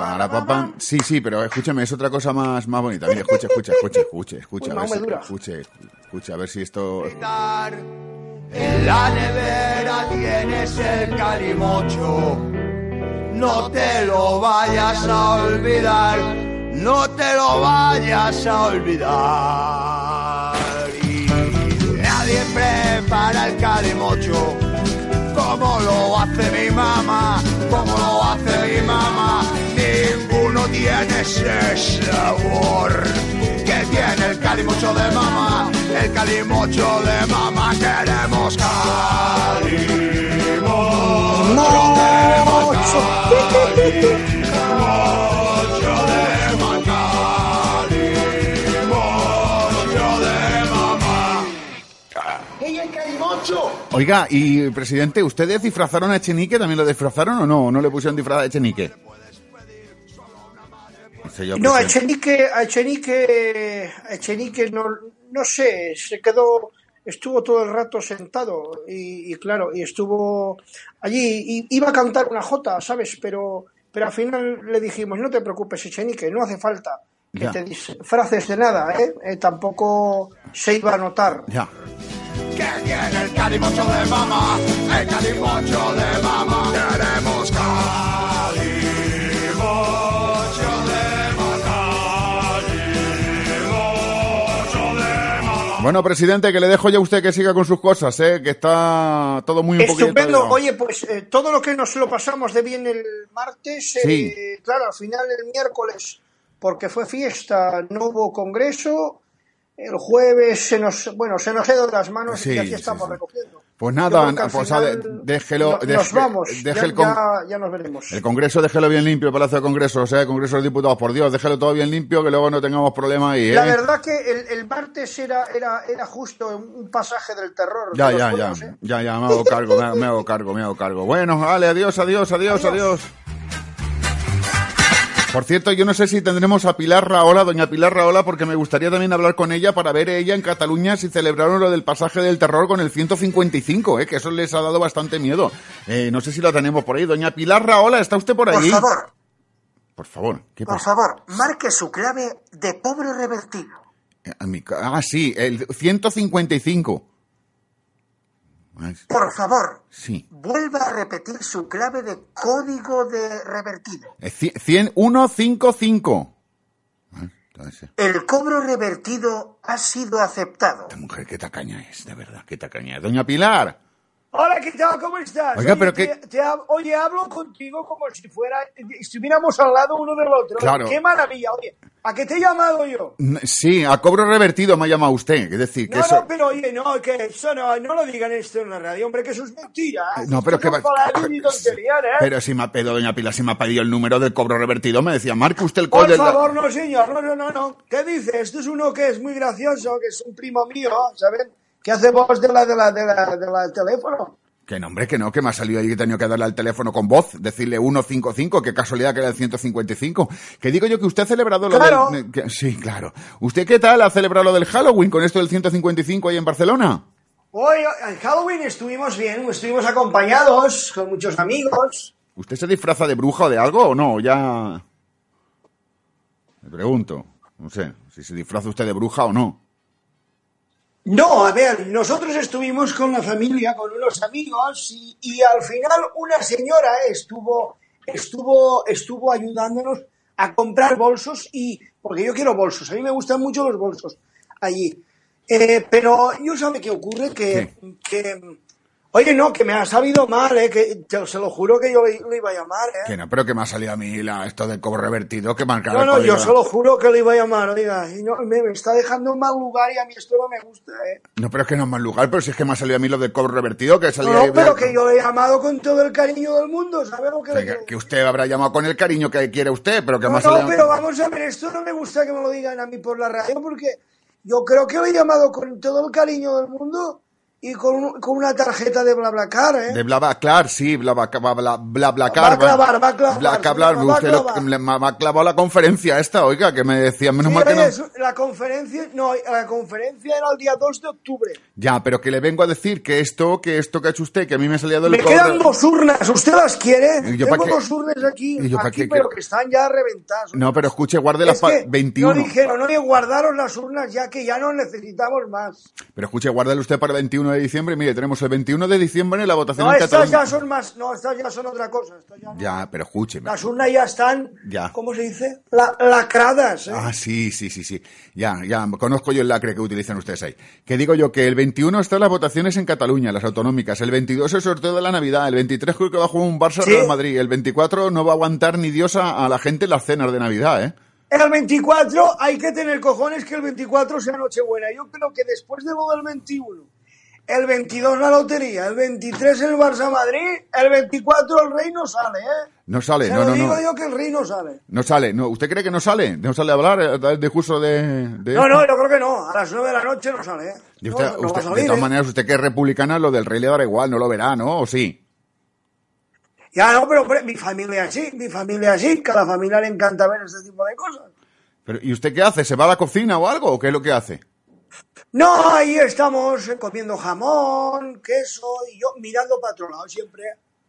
para, pa, pam. Sí, sí, pero escúchame, es otra cosa más, más bonita. Mira, escucha, escucha, escucha, escucha, escucha, Uy, a ver si, escuche, escucha, a ver si esto... En la nevera tienes el calimocho. No te lo vayas a olvidar. No te lo vayas a olvidar. Y nadie prepara el calimocho como lo hace mi mamá, como lo hace mi mamá. Ninguno tiene ese sabor que tiene el calimocho de mamá, el calimocho de mamá. Queremos calimocho, queremos calimocho de mamá, calimocho de mamá. ¡Ella el calimocho! Oiga, y presidente, ¿ustedes disfrazaron a Echenique? ¿También lo disfrazaron o no? ¿No le pusieron disfraz a Echenique? Dice yo, No, a. Echenique, a Echenique, a Echenique no, no sé, se quedó, estuvo todo el rato sentado y, y claro, y estuvo allí, y iba a cantar una jota, ¿sabes? Pero, pero al final le dijimos, no te preocupes, Echenique, no hace falta que Ya. te disfraces de nada, ¿eh? Eh, Tampoco se iba a notar. Ya. que tiene el de mamá, el de mamá. Bueno, presidente, que le dejo ya a usted que siga con sus cosas, ¿eh? Que está todo muy un. Estupendo. Oye, pues eh, todo lo que nos lo pasamos de bien el martes, eh, claro, al final el miércoles, porque fue fiesta, no hubo congreso. El jueves se nos, bueno, se nos quedó de las manos Sí, y aquí estamos sí. recogiendo. Pues nada, pues final déjelo, no- deje- nos vamos. deje ya, el, con- ya- ya nos veremos. el Congreso, déjelo bien limpio, el Palacio de Congreso, o sea, el Congreso de Diputados, por Dios, déjelo todo bien limpio, que luego no tengamos problemas ahí, ¿eh? La verdad que el, el martes era, era, era justo un, pasaje del terror. Ya, de ya, ya, ¿eh? ya, ya, me hago cargo, me, me hago cargo, me hago cargo. Bueno, vale, adiós, adiós, adiós, adiós. Por cierto, yo no sé si tendremos a Pilar Raola, doña Pilar Raola, porque me gustaría también hablar con ella para ver ella en Cataluña si celebraron lo del pasaje del terror con el 155, ¿eh? que eso les ha dado bastante miedo. Eh, no sé si la tenemos por ahí. Doña Pilar Raola, ¿está usted por Por allí? favor, Por favor, ¿qué por pasa? favor, marque su clave de pobre revertido. Eh, Ah, sí, el 155. Por favor, Sí. vuelva a repetir su clave de código de revertido. Eh, ci- 100, 155. Ah, entonces, El cobro revertido ha sido aceptado. mujer, qué tacaña es, de verdad, qué tacaña es. Doña Pilar. Hola, ¿qué tal? ¿Cómo estás? Oiga, Oye, pero te- qué- te hab- oye, hablo contigo como si fuera, estuviéramos al lado uno del otro. Claro. Qué maravilla. Oye, ¿a qué te he llamado yo? Sí, a cobro revertido me ha llamado usted. Es decir, que No, eso... no, pero oye, no, que eso no, no lo digan esto en la radio, hombre, que eso es mentira. No, pero que va- tonterías, ¿eh? Pero si me ha pedido, doña Pilar, si me ha pedido el número del cobro revertido, me decía, marque usted el Por código. favor, no, señor, no, no, no, no. ¿Qué dice? Esto es uno que es muy gracioso, que es un primo mío, ¿saben? Que hace voz de la, de la, de la, de la del teléfono. Que no, hombre, que no, que me ha salido ahí que he tenido que darle al teléfono con voz, decirle 155, qué casualidad que era el 155. Que digo yo que usted ha celebrado lo Claro. del... que- sí, claro. ¿Usted qué tal ha celebrado lo del Halloween con esto del 155 ahí en Barcelona? Hoy, en Halloween estuvimos bien, estuvimos acompañados con muchos amigos. ¿Usted se disfraza de bruja o de algo o no? Ya... Me pregunto. No sé, si se disfraza usted de bruja o no. No, a ver, nosotros estuvimos con la familia, con unos amigos, y, y al final una señora estuvo, estuvo, estuvo ayudándonos a comprar bolsos y, porque yo quiero bolsos, a mí me gustan mucho los bolsos allí. Eh, pero yo sabe qué ocurre, que, que, oye, no, que me ha sabido mal, eh, que te- se lo juro que yo le iba a llamar, eh. Que no, pero que me ha salido a mí la, esto del cobro revertido, que marcar No, no, yo se lo juro que le iba a llamar, oiga, y no, me, me está dejando en mal lugar y a mí esto no me gusta, eh. No, pero es que no es mal lugar, pero si es que me ha salido a mí lo del cobro revertido, que salía No, no, pero que yo le he llamado con todo el cariño del mundo, ¿sabes lo que le que, que usted habrá llamado con el cariño que quiere usted, pero que me No, ha salido... no, pero vamos a ver, esto no me gusta que me lo digan a mí por la radio porque yo creo que le he llamado con todo el cariño del mundo y con, un- con una tarjeta de BlaBlaCar, ¿eh? De BlaBlaCar, sí, BlaBlaCar, bla, bla, bla, Va a clavar, va a clavar, va a usted lo- clavar. le- me ha clavado la conferencia esta, oiga, que me decía, menos Sí, mal que no... es- La conferencia, no, la conferencia era el día 2 de octubre. Ya, pero que le vengo a decir que esto, que esto que ha hecho usted, que a mí me ha salido del Me cobro... quedan dos urnas, ¿usted las quiere? ¿Y yo Tengo dos urnas aquí, ¿Y yo aquí pero quiero? que están ya reventadas. No, pero escuche, guarde las Es que 21. No dijeron, oye, guardaros las urnas ya que ya no necesitamos más. Pero escuche, guárdale usted para el 21 de diciembre. Mire, tenemos el 21 de diciembre la votación No, en estas Cataluña. ya son más, no, estas ya son otra cosa. ya- Ya, pero escúcheme. Las urnas ya están, Ya. ¿cómo se dice? La- lacradas. ¿eh? Ah, sí, sí, sí, sí. Ya, ya, conozco yo el lacre que utilizan ustedes ahí. Que digo yo que el 21 están las votaciones en Cataluña, las autonómicas. El 22 el sorteo de la Navidad. El 23 creo que va a jugar un Barça Sí. Real Madrid. El 24 no va a aguantar ni Dios a, a la gente en las cenas de Navidad, ¿eh? El 24 hay que tener cojones que el 24 sea Nochebuena. Yo creo que después de lo del 21, el 22 la lotería, el 23 el Barça Madrid, el 24 el Rey no sale, ¿eh? No sale, Se no, no, digo no. yo que el Rey no sale. No sale. No, ¿Usted cree que no sale? ¿No sale a hablar eh, del discurso de, de No, no, yo creo que no. A las 9 de la noche no sale, ¿eh? Y No, usted- no va a usted- salir, de todas ¿eh? maneras, usted que es republicana, lo del rey le dará igual, no lo verá, ¿no? ¿O sí? Ya no, pero hombre, mi familia sí, mi familia sí, que a la familia le encanta ver este tipo de cosas. Pero, ¿Y usted qué hace? ¿Se va a la cocina o algo? ¿O qué es lo que hace? No, ahí estamos eh, comiendo jamón, queso y yo mirando para otro lado siempre,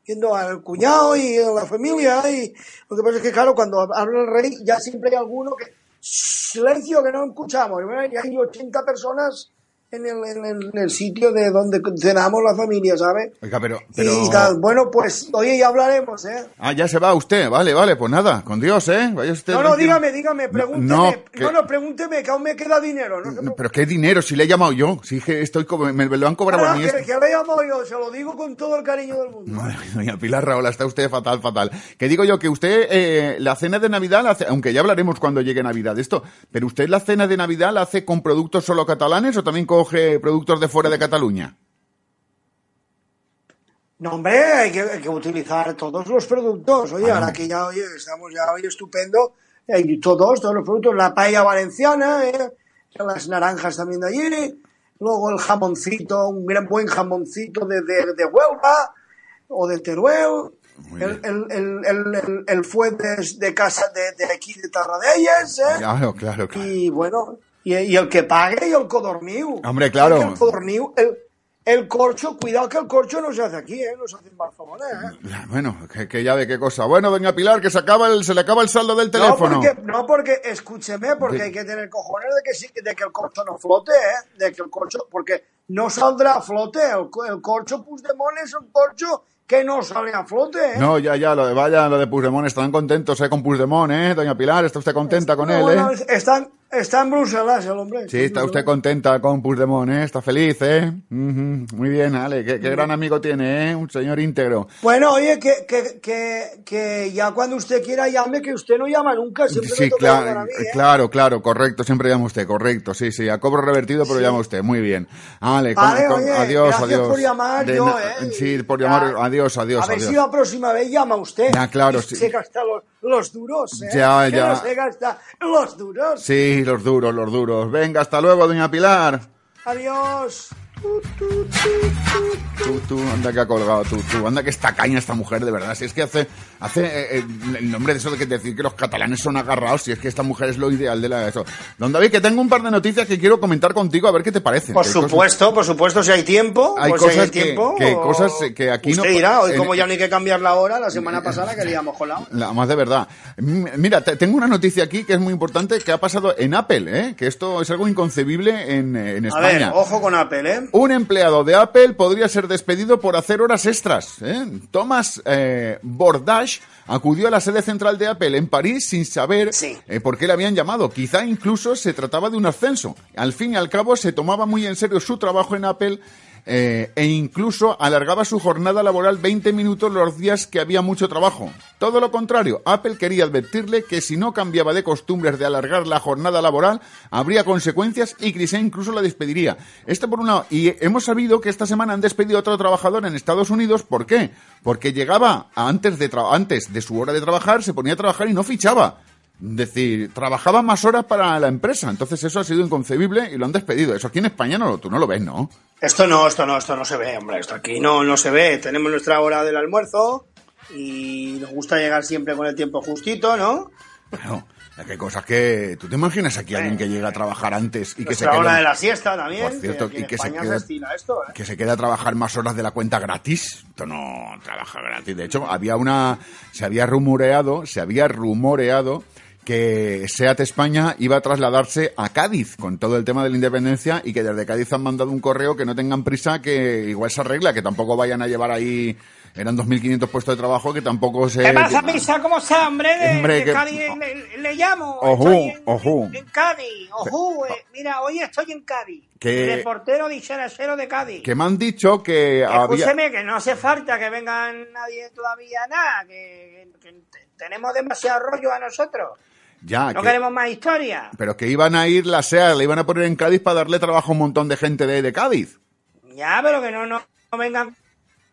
viendo al cuñado y a la familia. Y lo que pasa es que, claro, cuando habla el rey, ya siempre hay alguno que. Silencio, que no escuchamos. Y bueno, hay 80 personas en el, en el- sitio de donde cenamos la familia, ¿sabes? Oiga, pero... pero... Y tal. Bueno, pues, oye, ya hablaremos, ¿eh? Ah, ya se va usted. Vale, vale, pues nada. Con Dios, ¿eh? Vaya usted No, no, dígame, dígame, pregúnteme. no, No, que- no, pregúnteme, que aún me queda dinero. No pero qué dinero, si le he llamado yo. Si que estoy como... Me, lo han cobrado a Ah, mí. que, esto. que le llamo yo, se lo digo con todo el cariño del mundo. Madre mía, Doña Pilar Raola, está usted fatal, fatal. Que digo yo que usted eh, la cena de Navidad, la hace, aunque ya hablaremos cuando llegue Navidad de esto, pero usted la cena de Navidad la hace con productos solo catalanes o también coge productos de fuera de Cataluña? No, hombre, hay que, hay que utilizar todos los productos. Oye, Ah, ahora que ya, oye, estamos ya hoy estupendo. Hay todos, todos los productos. La paella valenciana, ¿eh? las naranjas también de allí. Luego el jamoncito, un gran buen jamoncito de, de, de Huelva o de Teruel. El, el, el, el, el, el Fuentes de casa de, de aquí de Tarradellas, ¿eh? Claro, claro, claro. Y bueno, y, y el que pague y el codorniu. Hombre, claro. El codorniu, el, el corcho, cuidado que el corcho no se hace aquí, ¿eh? No se hace en Barcelona, ¿eh? Bueno, que, que ya ve qué cosa. Bueno, doña Pilar, que se acaba el, se le acaba el saldo del No teléfono. porque, no porque, escúcheme, porque De- hay que tener cojones de que, sí, de que el corcho no flote, ¿eh? De que el corcho, porque no saldrá a flote. El, co- el corcho Puigdemont es un corcho que no sale a flote, ¿eh? No, ya, ya, lo de vaya, lo de Puigdemont, están contentos, eh, con Puigdemont, eh, doña Pilar, está usted contenta con No, él, bueno, eh. está, en- está en Bruselas el hombre. Sí, está usted contenta con Puigdemont, eh, está feliz, eh. Ujú, Muy bien, Ale, qué, qué gran amigo tiene, eh, un señor íntegro. Bueno, oye, que, que, que, que ya cuando usted quiera llame, que usted no llama nunca, siempre Sí, a claro, mí, ¿eh? claro, claro, correcto, siempre llama usted, correcto, sí, sí, a cobro revertido, pero llama usted, muy bien. Ale, con- Vale, con- oye, adiós, gracias adiós. por llamar, De yo, eh, Sí, por llamar, adiós, adiós, a ver adiós. si la próxima vez llama usted. Ya, claro, sí. Se gasta los, los duros, ¿eh? Ya, Que ya. no se gasta los duros. Sí, los duros, los duros. Venga, hasta luego, doña Pilar. Adiós. Tú, tú, anda que ha colgado, tú, tú, anda que está caña esta mujer, de verdad. Si es que hace, hace eh, eh, el nombre de eso de que decir que los catalanes son agarrados, si es que esta mujer es lo ideal de la eso. Don David, que tengo un par de noticias que quiero comentar contigo, a ver qué te parecen. Por cosas- supuesto, por supuesto, si hay tiempo. Hay pues si cosas hay que- tiempo. que cosas que aquí no- Usted dirá, hoy en- como ya no hay que cambiar la hora, la semana pasada que liamos con la más de verdad. Mira, te- tengo una noticia aquí que es muy importante que ha pasado en Apple, ¿eh? que esto es algo inconcebible en, en A España. ver, ojo con Apple, ¿eh? Un empleado de Apple podría ser despedido por hacer horas extras. ¿eh? Thomas eh, Bordash acudió a la sede central de Apple en París sin saber eh, por qué le habían llamado. Quizá incluso se trataba de un ascenso. Al fin y al cabo se tomaba muy en serio su trabajo en Apple eh, e incluso alargaba su jornada laboral 20 minutos los días que había mucho trabajo. Todo lo contrario, Apple quería advertirle que si no cambiaba de costumbres de alargar la jornada laboral, habría consecuencias y quizá incluso la despediría. Esto por un lado. Y hemos sabido que esta semana han despedido a otro trabajador en Estados Unidos. ¿Por qué? Porque llegaba antes de, antes de su hora de trabajar, se ponía a trabajar y no fichaba. Decir, trabajaba más horas para la empresa. Entonces eso ha sido inconcebible y lo han despedido. Eso aquí en España no, lo- tú no lo ves, ¿no? Esto no, esto no, esto no se ve, hombre. Esto aquí no, no se ve. Tenemos nuestra hora del almuerzo y nos gusta llegar siempre con el tiempo justito, ¿no? Bueno, es que hay cosas que... ¿Tú te imaginas aquí a alguien que llega a trabajar antes y que se Nuestra hora queda... de la siesta también. Por cierto, que aquí y que se queda- se esto, ¿eh? que se queda a trabajar más horas de la cuenta gratis. Esto no trabaja gratis. De hecho, había una, se había rumoreado, se había rumoreado que SEAT España iba a trasladarse a Cádiz con todo el tema de la independencia y que desde Cádiz han mandado un correo que no tengan prisa, que igual se arregla, que tampoco vayan a llevar ahí, eran 2.500 puestos de trabajo, que tampoco se... ¿Qué pasa, Pisa? ¿Cómo está, hombre? De, Hombre, de que- Cádiz le, le llamo. Ojú, en, ojú. en Cádiz. Ojú, eh, mira, hoy estoy en Cádiz. Que- Reportero dicharachero de Cádiz. Que me han dicho que había... Escúcheme, que no hace falta que vengan nadie todavía nada, que, que- que tenemos demasiado rollo a nosotros. Ya, No que- queremos más historia. pero que iban a ir la SEAT, le iban a poner en Cádiz para darle trabajo a un montón de gente de, de Cádiz. Ya, pero que no, no, no vengan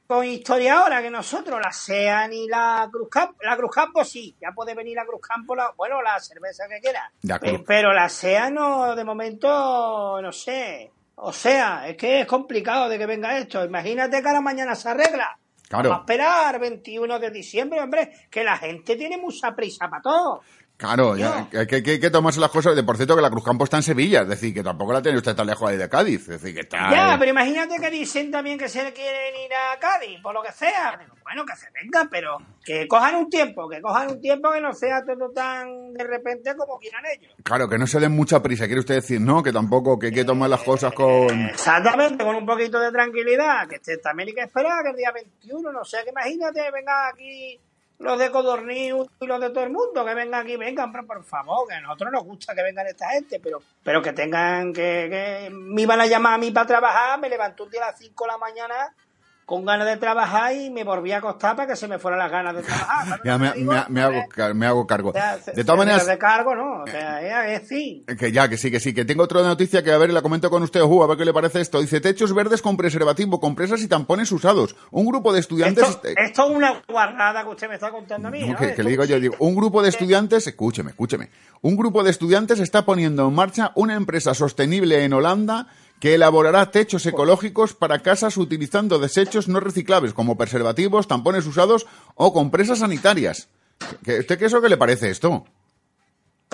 con historia ahora, que nosotros, la SEA ni la Cruz Campo, la Cruz Campo sí, ya puede venir la Cruz Campo, la- bueno, la cerveza que quiera. Pero la SEA no, de momento, no sé. O sea, es que es complicado de que venga esto. Imagínate que a la mañana se arregla. Claro. Vamos a esperar 21 de diciembre, hombre, que la gente tiene mucha prisa para todo. Claro, ya, que, que, hay que tomarse las cosas. De por cierto, que la Cruz Campo está en Sevilla, es decir, que tampoco la tiene usted tan lejos ahí de Cádiz. Es decir, que está. Ya, pero imagínate que dicen también que se quieren ir a Cádiz, por lo que sea. Bueno, que se vengan, pero que cojan un tiempo, que cojan un tiempo que no sea todo tan de repente como quieran ellos. Claro, que no se den mucha prisa. Quiere usted decir, no, que tampoco, que hay que tomar las cosas con. Exactamente, con un poquito de tranquilidad, que también hay que esperar que el día 21, no sé, que imagínate, venga aquí los de Codorniu y los de todo el mundo, que vengan aquí, vengan, pero por favor, que a nosotros nos gusta que vengan esta gente, pero pero que tengan que, que me iban a llamar a mí para trabajar, me levanto un día a las 5 de la mañana con ganas de trabajar y me volví a acostar para que se me fueran las ganas de trabajar. ¿sabes Ya me, que digo? me- me hago, me hago cargo. O sea, De todas maneras, de cargo, ¿no? O sea, es, es sí. que ya, que sí, que sí, que tengo otra noticia que a ver, la comento con usted, Ju, a ver qué le parece esto. Dice, techos verdes con preservativo, compresas y tampones usados. Un grupo de estudiantes... Esto, este- esto es una guarrada que usted me está contando a mí. No, ¿no? que, le digo yo, digo, un grupo de estudiantes, escúcheme, escúcheme, un grupo de estudiantes está poniendo en marcha una empresa sostenible en Holanda que elaborará techos ecológicos para casas utilizando desechos no reciclables como preservativos, tampones usados o compresas sanitarias. ¿Qué, ¿Usted qué es lo que le parece esto?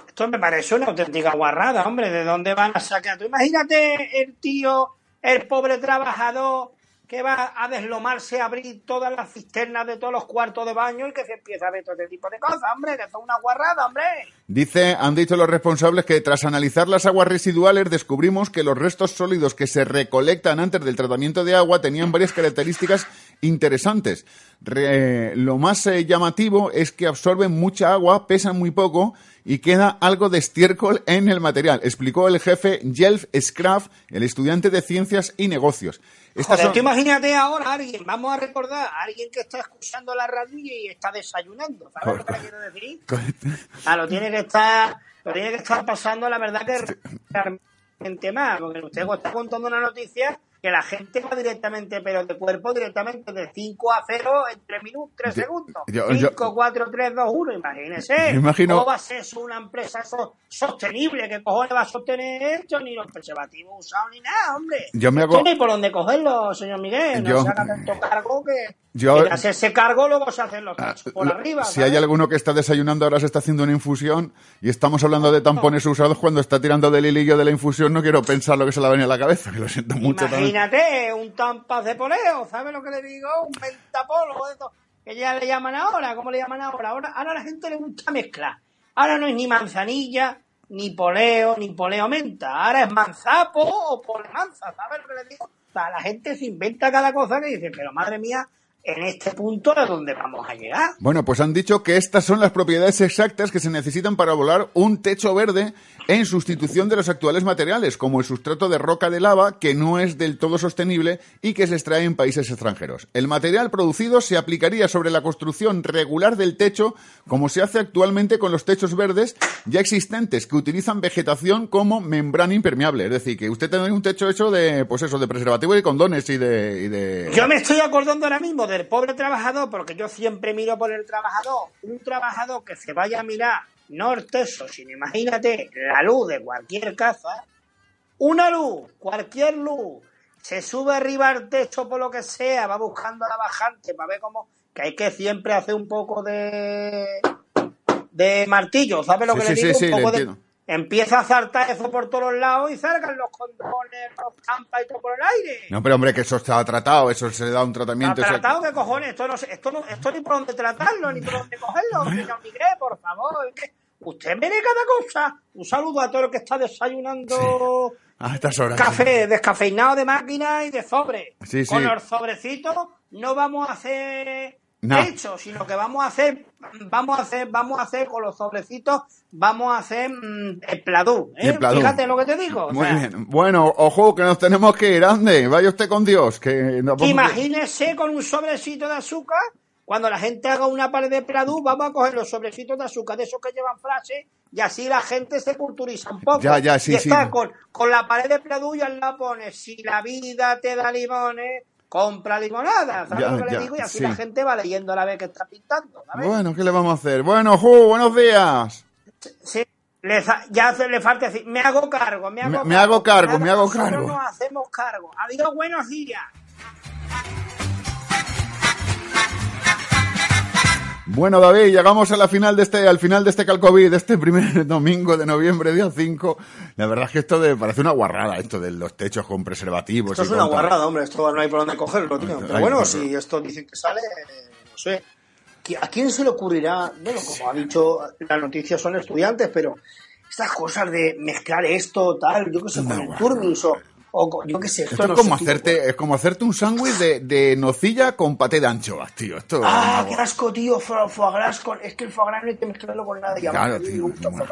Esto me parece una auténtica guarrada, hombre. ¿De dónde van a sacar? Tú imagínate el tío, el pobre trabajador que va a deslomarse, a abrir todas las cisternas de todos los cuartos de baño y que se empieza a ver todo este tipo de cosas, hombre, que es una guarrada, hombre. Dice, han dicho los responsables que tras analizar las aguas residuales descubrimos que los restos sólidos que se recolectan antes del tratamiento de agua tenían varias características interesantes. Re- lo más eh, llamativo es que absorben mucha agua, pesan muy poco y queda algo de estiércol en el material, explicó el jefe Jelf Scraff, el estudiante de ciencias y negocios. Estas Joder, son- tú imagínate ahora a alguien, vamos a recordar, a alguien que está escuchando la radio y está desayunando, ¿sabes lo que quiero decir? Ah, lo tiene que estar, lo tiene que estar pasando, la verdad que realmente mal, porque usted está contando una noticia que la gente va directamente, pero de cuerpo directamente de 5 a 0 en 3 minutos, 3 Yo- segundos. yo- yo- 5, 4, 3, 2, 1, imagínese. Imagino- ¿Cómo va a ser una empresa sostenible? ¿Qué cojones va a sostener esto? Ni los preservativos usados ni nada, hombre. Yo me Esto hago- no hay por dónde cogerlo, señor Miguel. No Yo- se haga tanto cargo que... Yo- hacerse cargo luego se hacen los cachos por Lo- arriba. si hay alguno que está desayunando ahora se está haciendo una infusión y estamos hablando de tampones usados cuando está tirando del hilillo de la infusión no quiero pensar lo que se le ha venido a la cabeza que lo siento mucho también. Imagínate, un tampas de poleo, ¿sabes lo que le digo? Un pentapolo, de esto, que ya le llaman ahora, ¿cómo le llaman ahora? Ahora, ahora a la gente le gusta mezclar. Ahora no es ni manzanilla, ni poleo, ni poleo menta. Ahora es manzapo o polemanza, ¿sabes lo que le digo? O sea, la gente se inventa cada cosa que dice, pero madre mía, en este punto es donde vamos a llegar. Bueno, pues han dicho que estas son las propiedades exactas que se necesitan para volar un techo verde en sustitución de los actuales materiales, como el sustrato de roca de lava, que no es del todo sostenible y que se extrae en países extranjeros. El material producido se aplicaría sobre la construcción regular del techo, como se hace actualmente con los techos verdes ya existentes, que utilizan vegetación como membrana impermeable. Es decir, que usted tiene un techo hecho de, pues eso, de preservativo y condones y de... y de- Yo me estoy acordando ahora mismo del pobre trabajador, porque yo siempre miro por el trabajador. Un trabajador que se vaya a mirar, no techo, sino imagínate la luz de cualquier casa. Una luz, cualquier luz. Se sube arriba al techo por lo que sea, va buscando la bajante para ver cómo. Que hay que siempre hacer un poco de. de martillo, ¿sabes lo Sí, que sí, le digo? sí, un le poco de. Empieza a saltar eso por todos lados y salgan los condones, los campas y todo por el aire. No, pero hombre, que eso está tratado, eso se le da un tratamiento. ¿Está eso- tratado qué cojones? Esto no, sé- esto no, esto ni por dónde tratarlo, ni por dónde cogerlo. Señor Miguel, por favor. Usted ve de cada cosa. Un saludo a todo el que está desayunando A estas horas. café descafeinado de máquina y de sobre. Sí, sí. Con los sobrecitos no vamos a hacer No. hecho, sino que vamos a hacer, vamos a hacer, vamos a hacer con los sobrecitos, vamos a hacer mm, el pladú. ¿eh? El. Fíjate lo que te digo. o Muy sea, bien. Bueno, ojo, que nos tenemos que ir. Ande, vaya usted con Dios. Que nos vamos- Imagínese con un sobrecito de azúcar, cuando la gente haga una pared de Pladú, vamos a coger los sobrecitos de azúcar, de esos que llevan frase, y así la gente se culturiza un poco. Ya, ya, sí, y está sí. con, con la pared de Pladú y al lado pone, si la vida te da limones, compra limonada. ¿Sabes Ya, lo que ya, le digo? Y así sí. la gente va leyendo a la vez que está pintando. ¿sabes? Bueno, ¿qué le vamos a hacer? Bueno, Ju, buenos días. Sí, le fa- ya hace- le falta decir, me hago cargo, me hago Me- cargo. me hago cargo, me hago cargo. nos hacemos cargo. Adiós, buenos días. Bueno, David, llegamos a la final de este, al final de este Calcovid, de este primer domingo de noviembre, día 5. La verdad es que esto de, parece una guarrada, esto de los techos con preservativos. Esto es una guarrada, hombre. Esto no hay por dónde cogerlo, tío. Pero bueno, no, si esto dicen que sale, eh, no sé. ¿Qui- ¿A quién se le ocurrirá? Bueno, como ha dicho, las noticias son estudiantes, pero estas cosas de mezclar esto, tal, yo qué sé, con el turmis o, o co- yo qué sé. Esto es como hacerte, es como hacerte un sándwich de, de nocilla con paté de anchoas, tío. Esto es Ah, qué asco, tío, fo- foie gras con... Es que el foie gras no hay que mezclarlo con nada. ya Claro, me- me tío. gusta gras.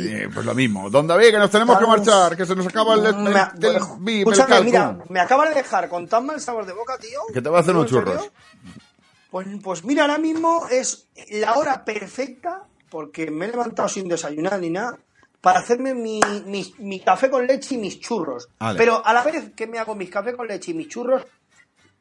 Eh, pues lo mismo. Don David, que nos tenemos que marchar, que se nos acaba el, el, Me- el- el- el Escúchame, mira, me acaba de dejar con tan mal sabor de boca, tío. Que te va a hacer unos churros. Pues, pues mira, ahora mismo es la hora perfecta, porque me he levantado sin desayunar ni nada, para hacerme mi, mi- mi café con leche y mis churros. Vale. Pero a la vez que me hago mis café con leche y mis churros,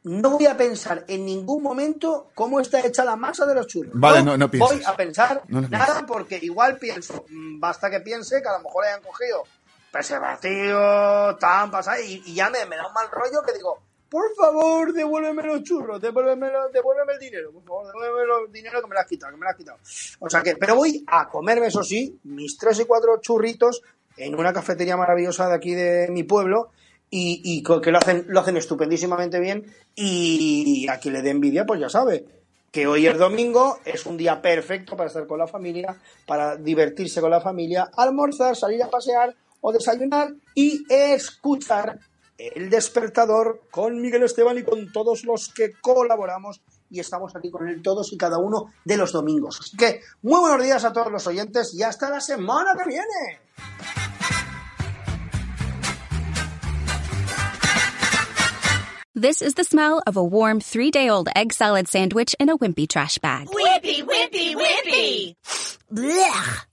no voy a pensar en ningún momento cómo está hecha la masa de los churros. Vale, no- no pienses. Voy a pensar No nada porque igual pienso, mm, basta que piense que a lo mejor hayan cogido preservativo, tan pasado, y, y ya me, me da un mal rollo que digo, por favor, devuélveme los churros, devuélveme, devuélveme el dinero, por favor, devuélveme el dinero que me lo has quitado, que me lo has quitado. O sea que, pero voy a comerme, eso sí, mis tres y cuatro churritos en una cafetería maravillosa de aquí de mi pueblo y, que lo hacen, lo hacen estupendísimamente bien y a quien le dé envidia, pues ya sabe que hoy es domingo, es un día perfecto para estar con la familia, para divertirse con la familia, almorzar, salir a pasear o desayunar y escuchar el despertador con Miguel Esteban y con todos los que colaboramos y estamos aquí con él todos y cada uno de los domingos. Así que muy buenos días a todos los oyentes y hasta la semana que viene. This is the smell of a warm three day old egg salad sandwich in a wimpy trash bag. Wimpy, wimpy, wimpy. Blech.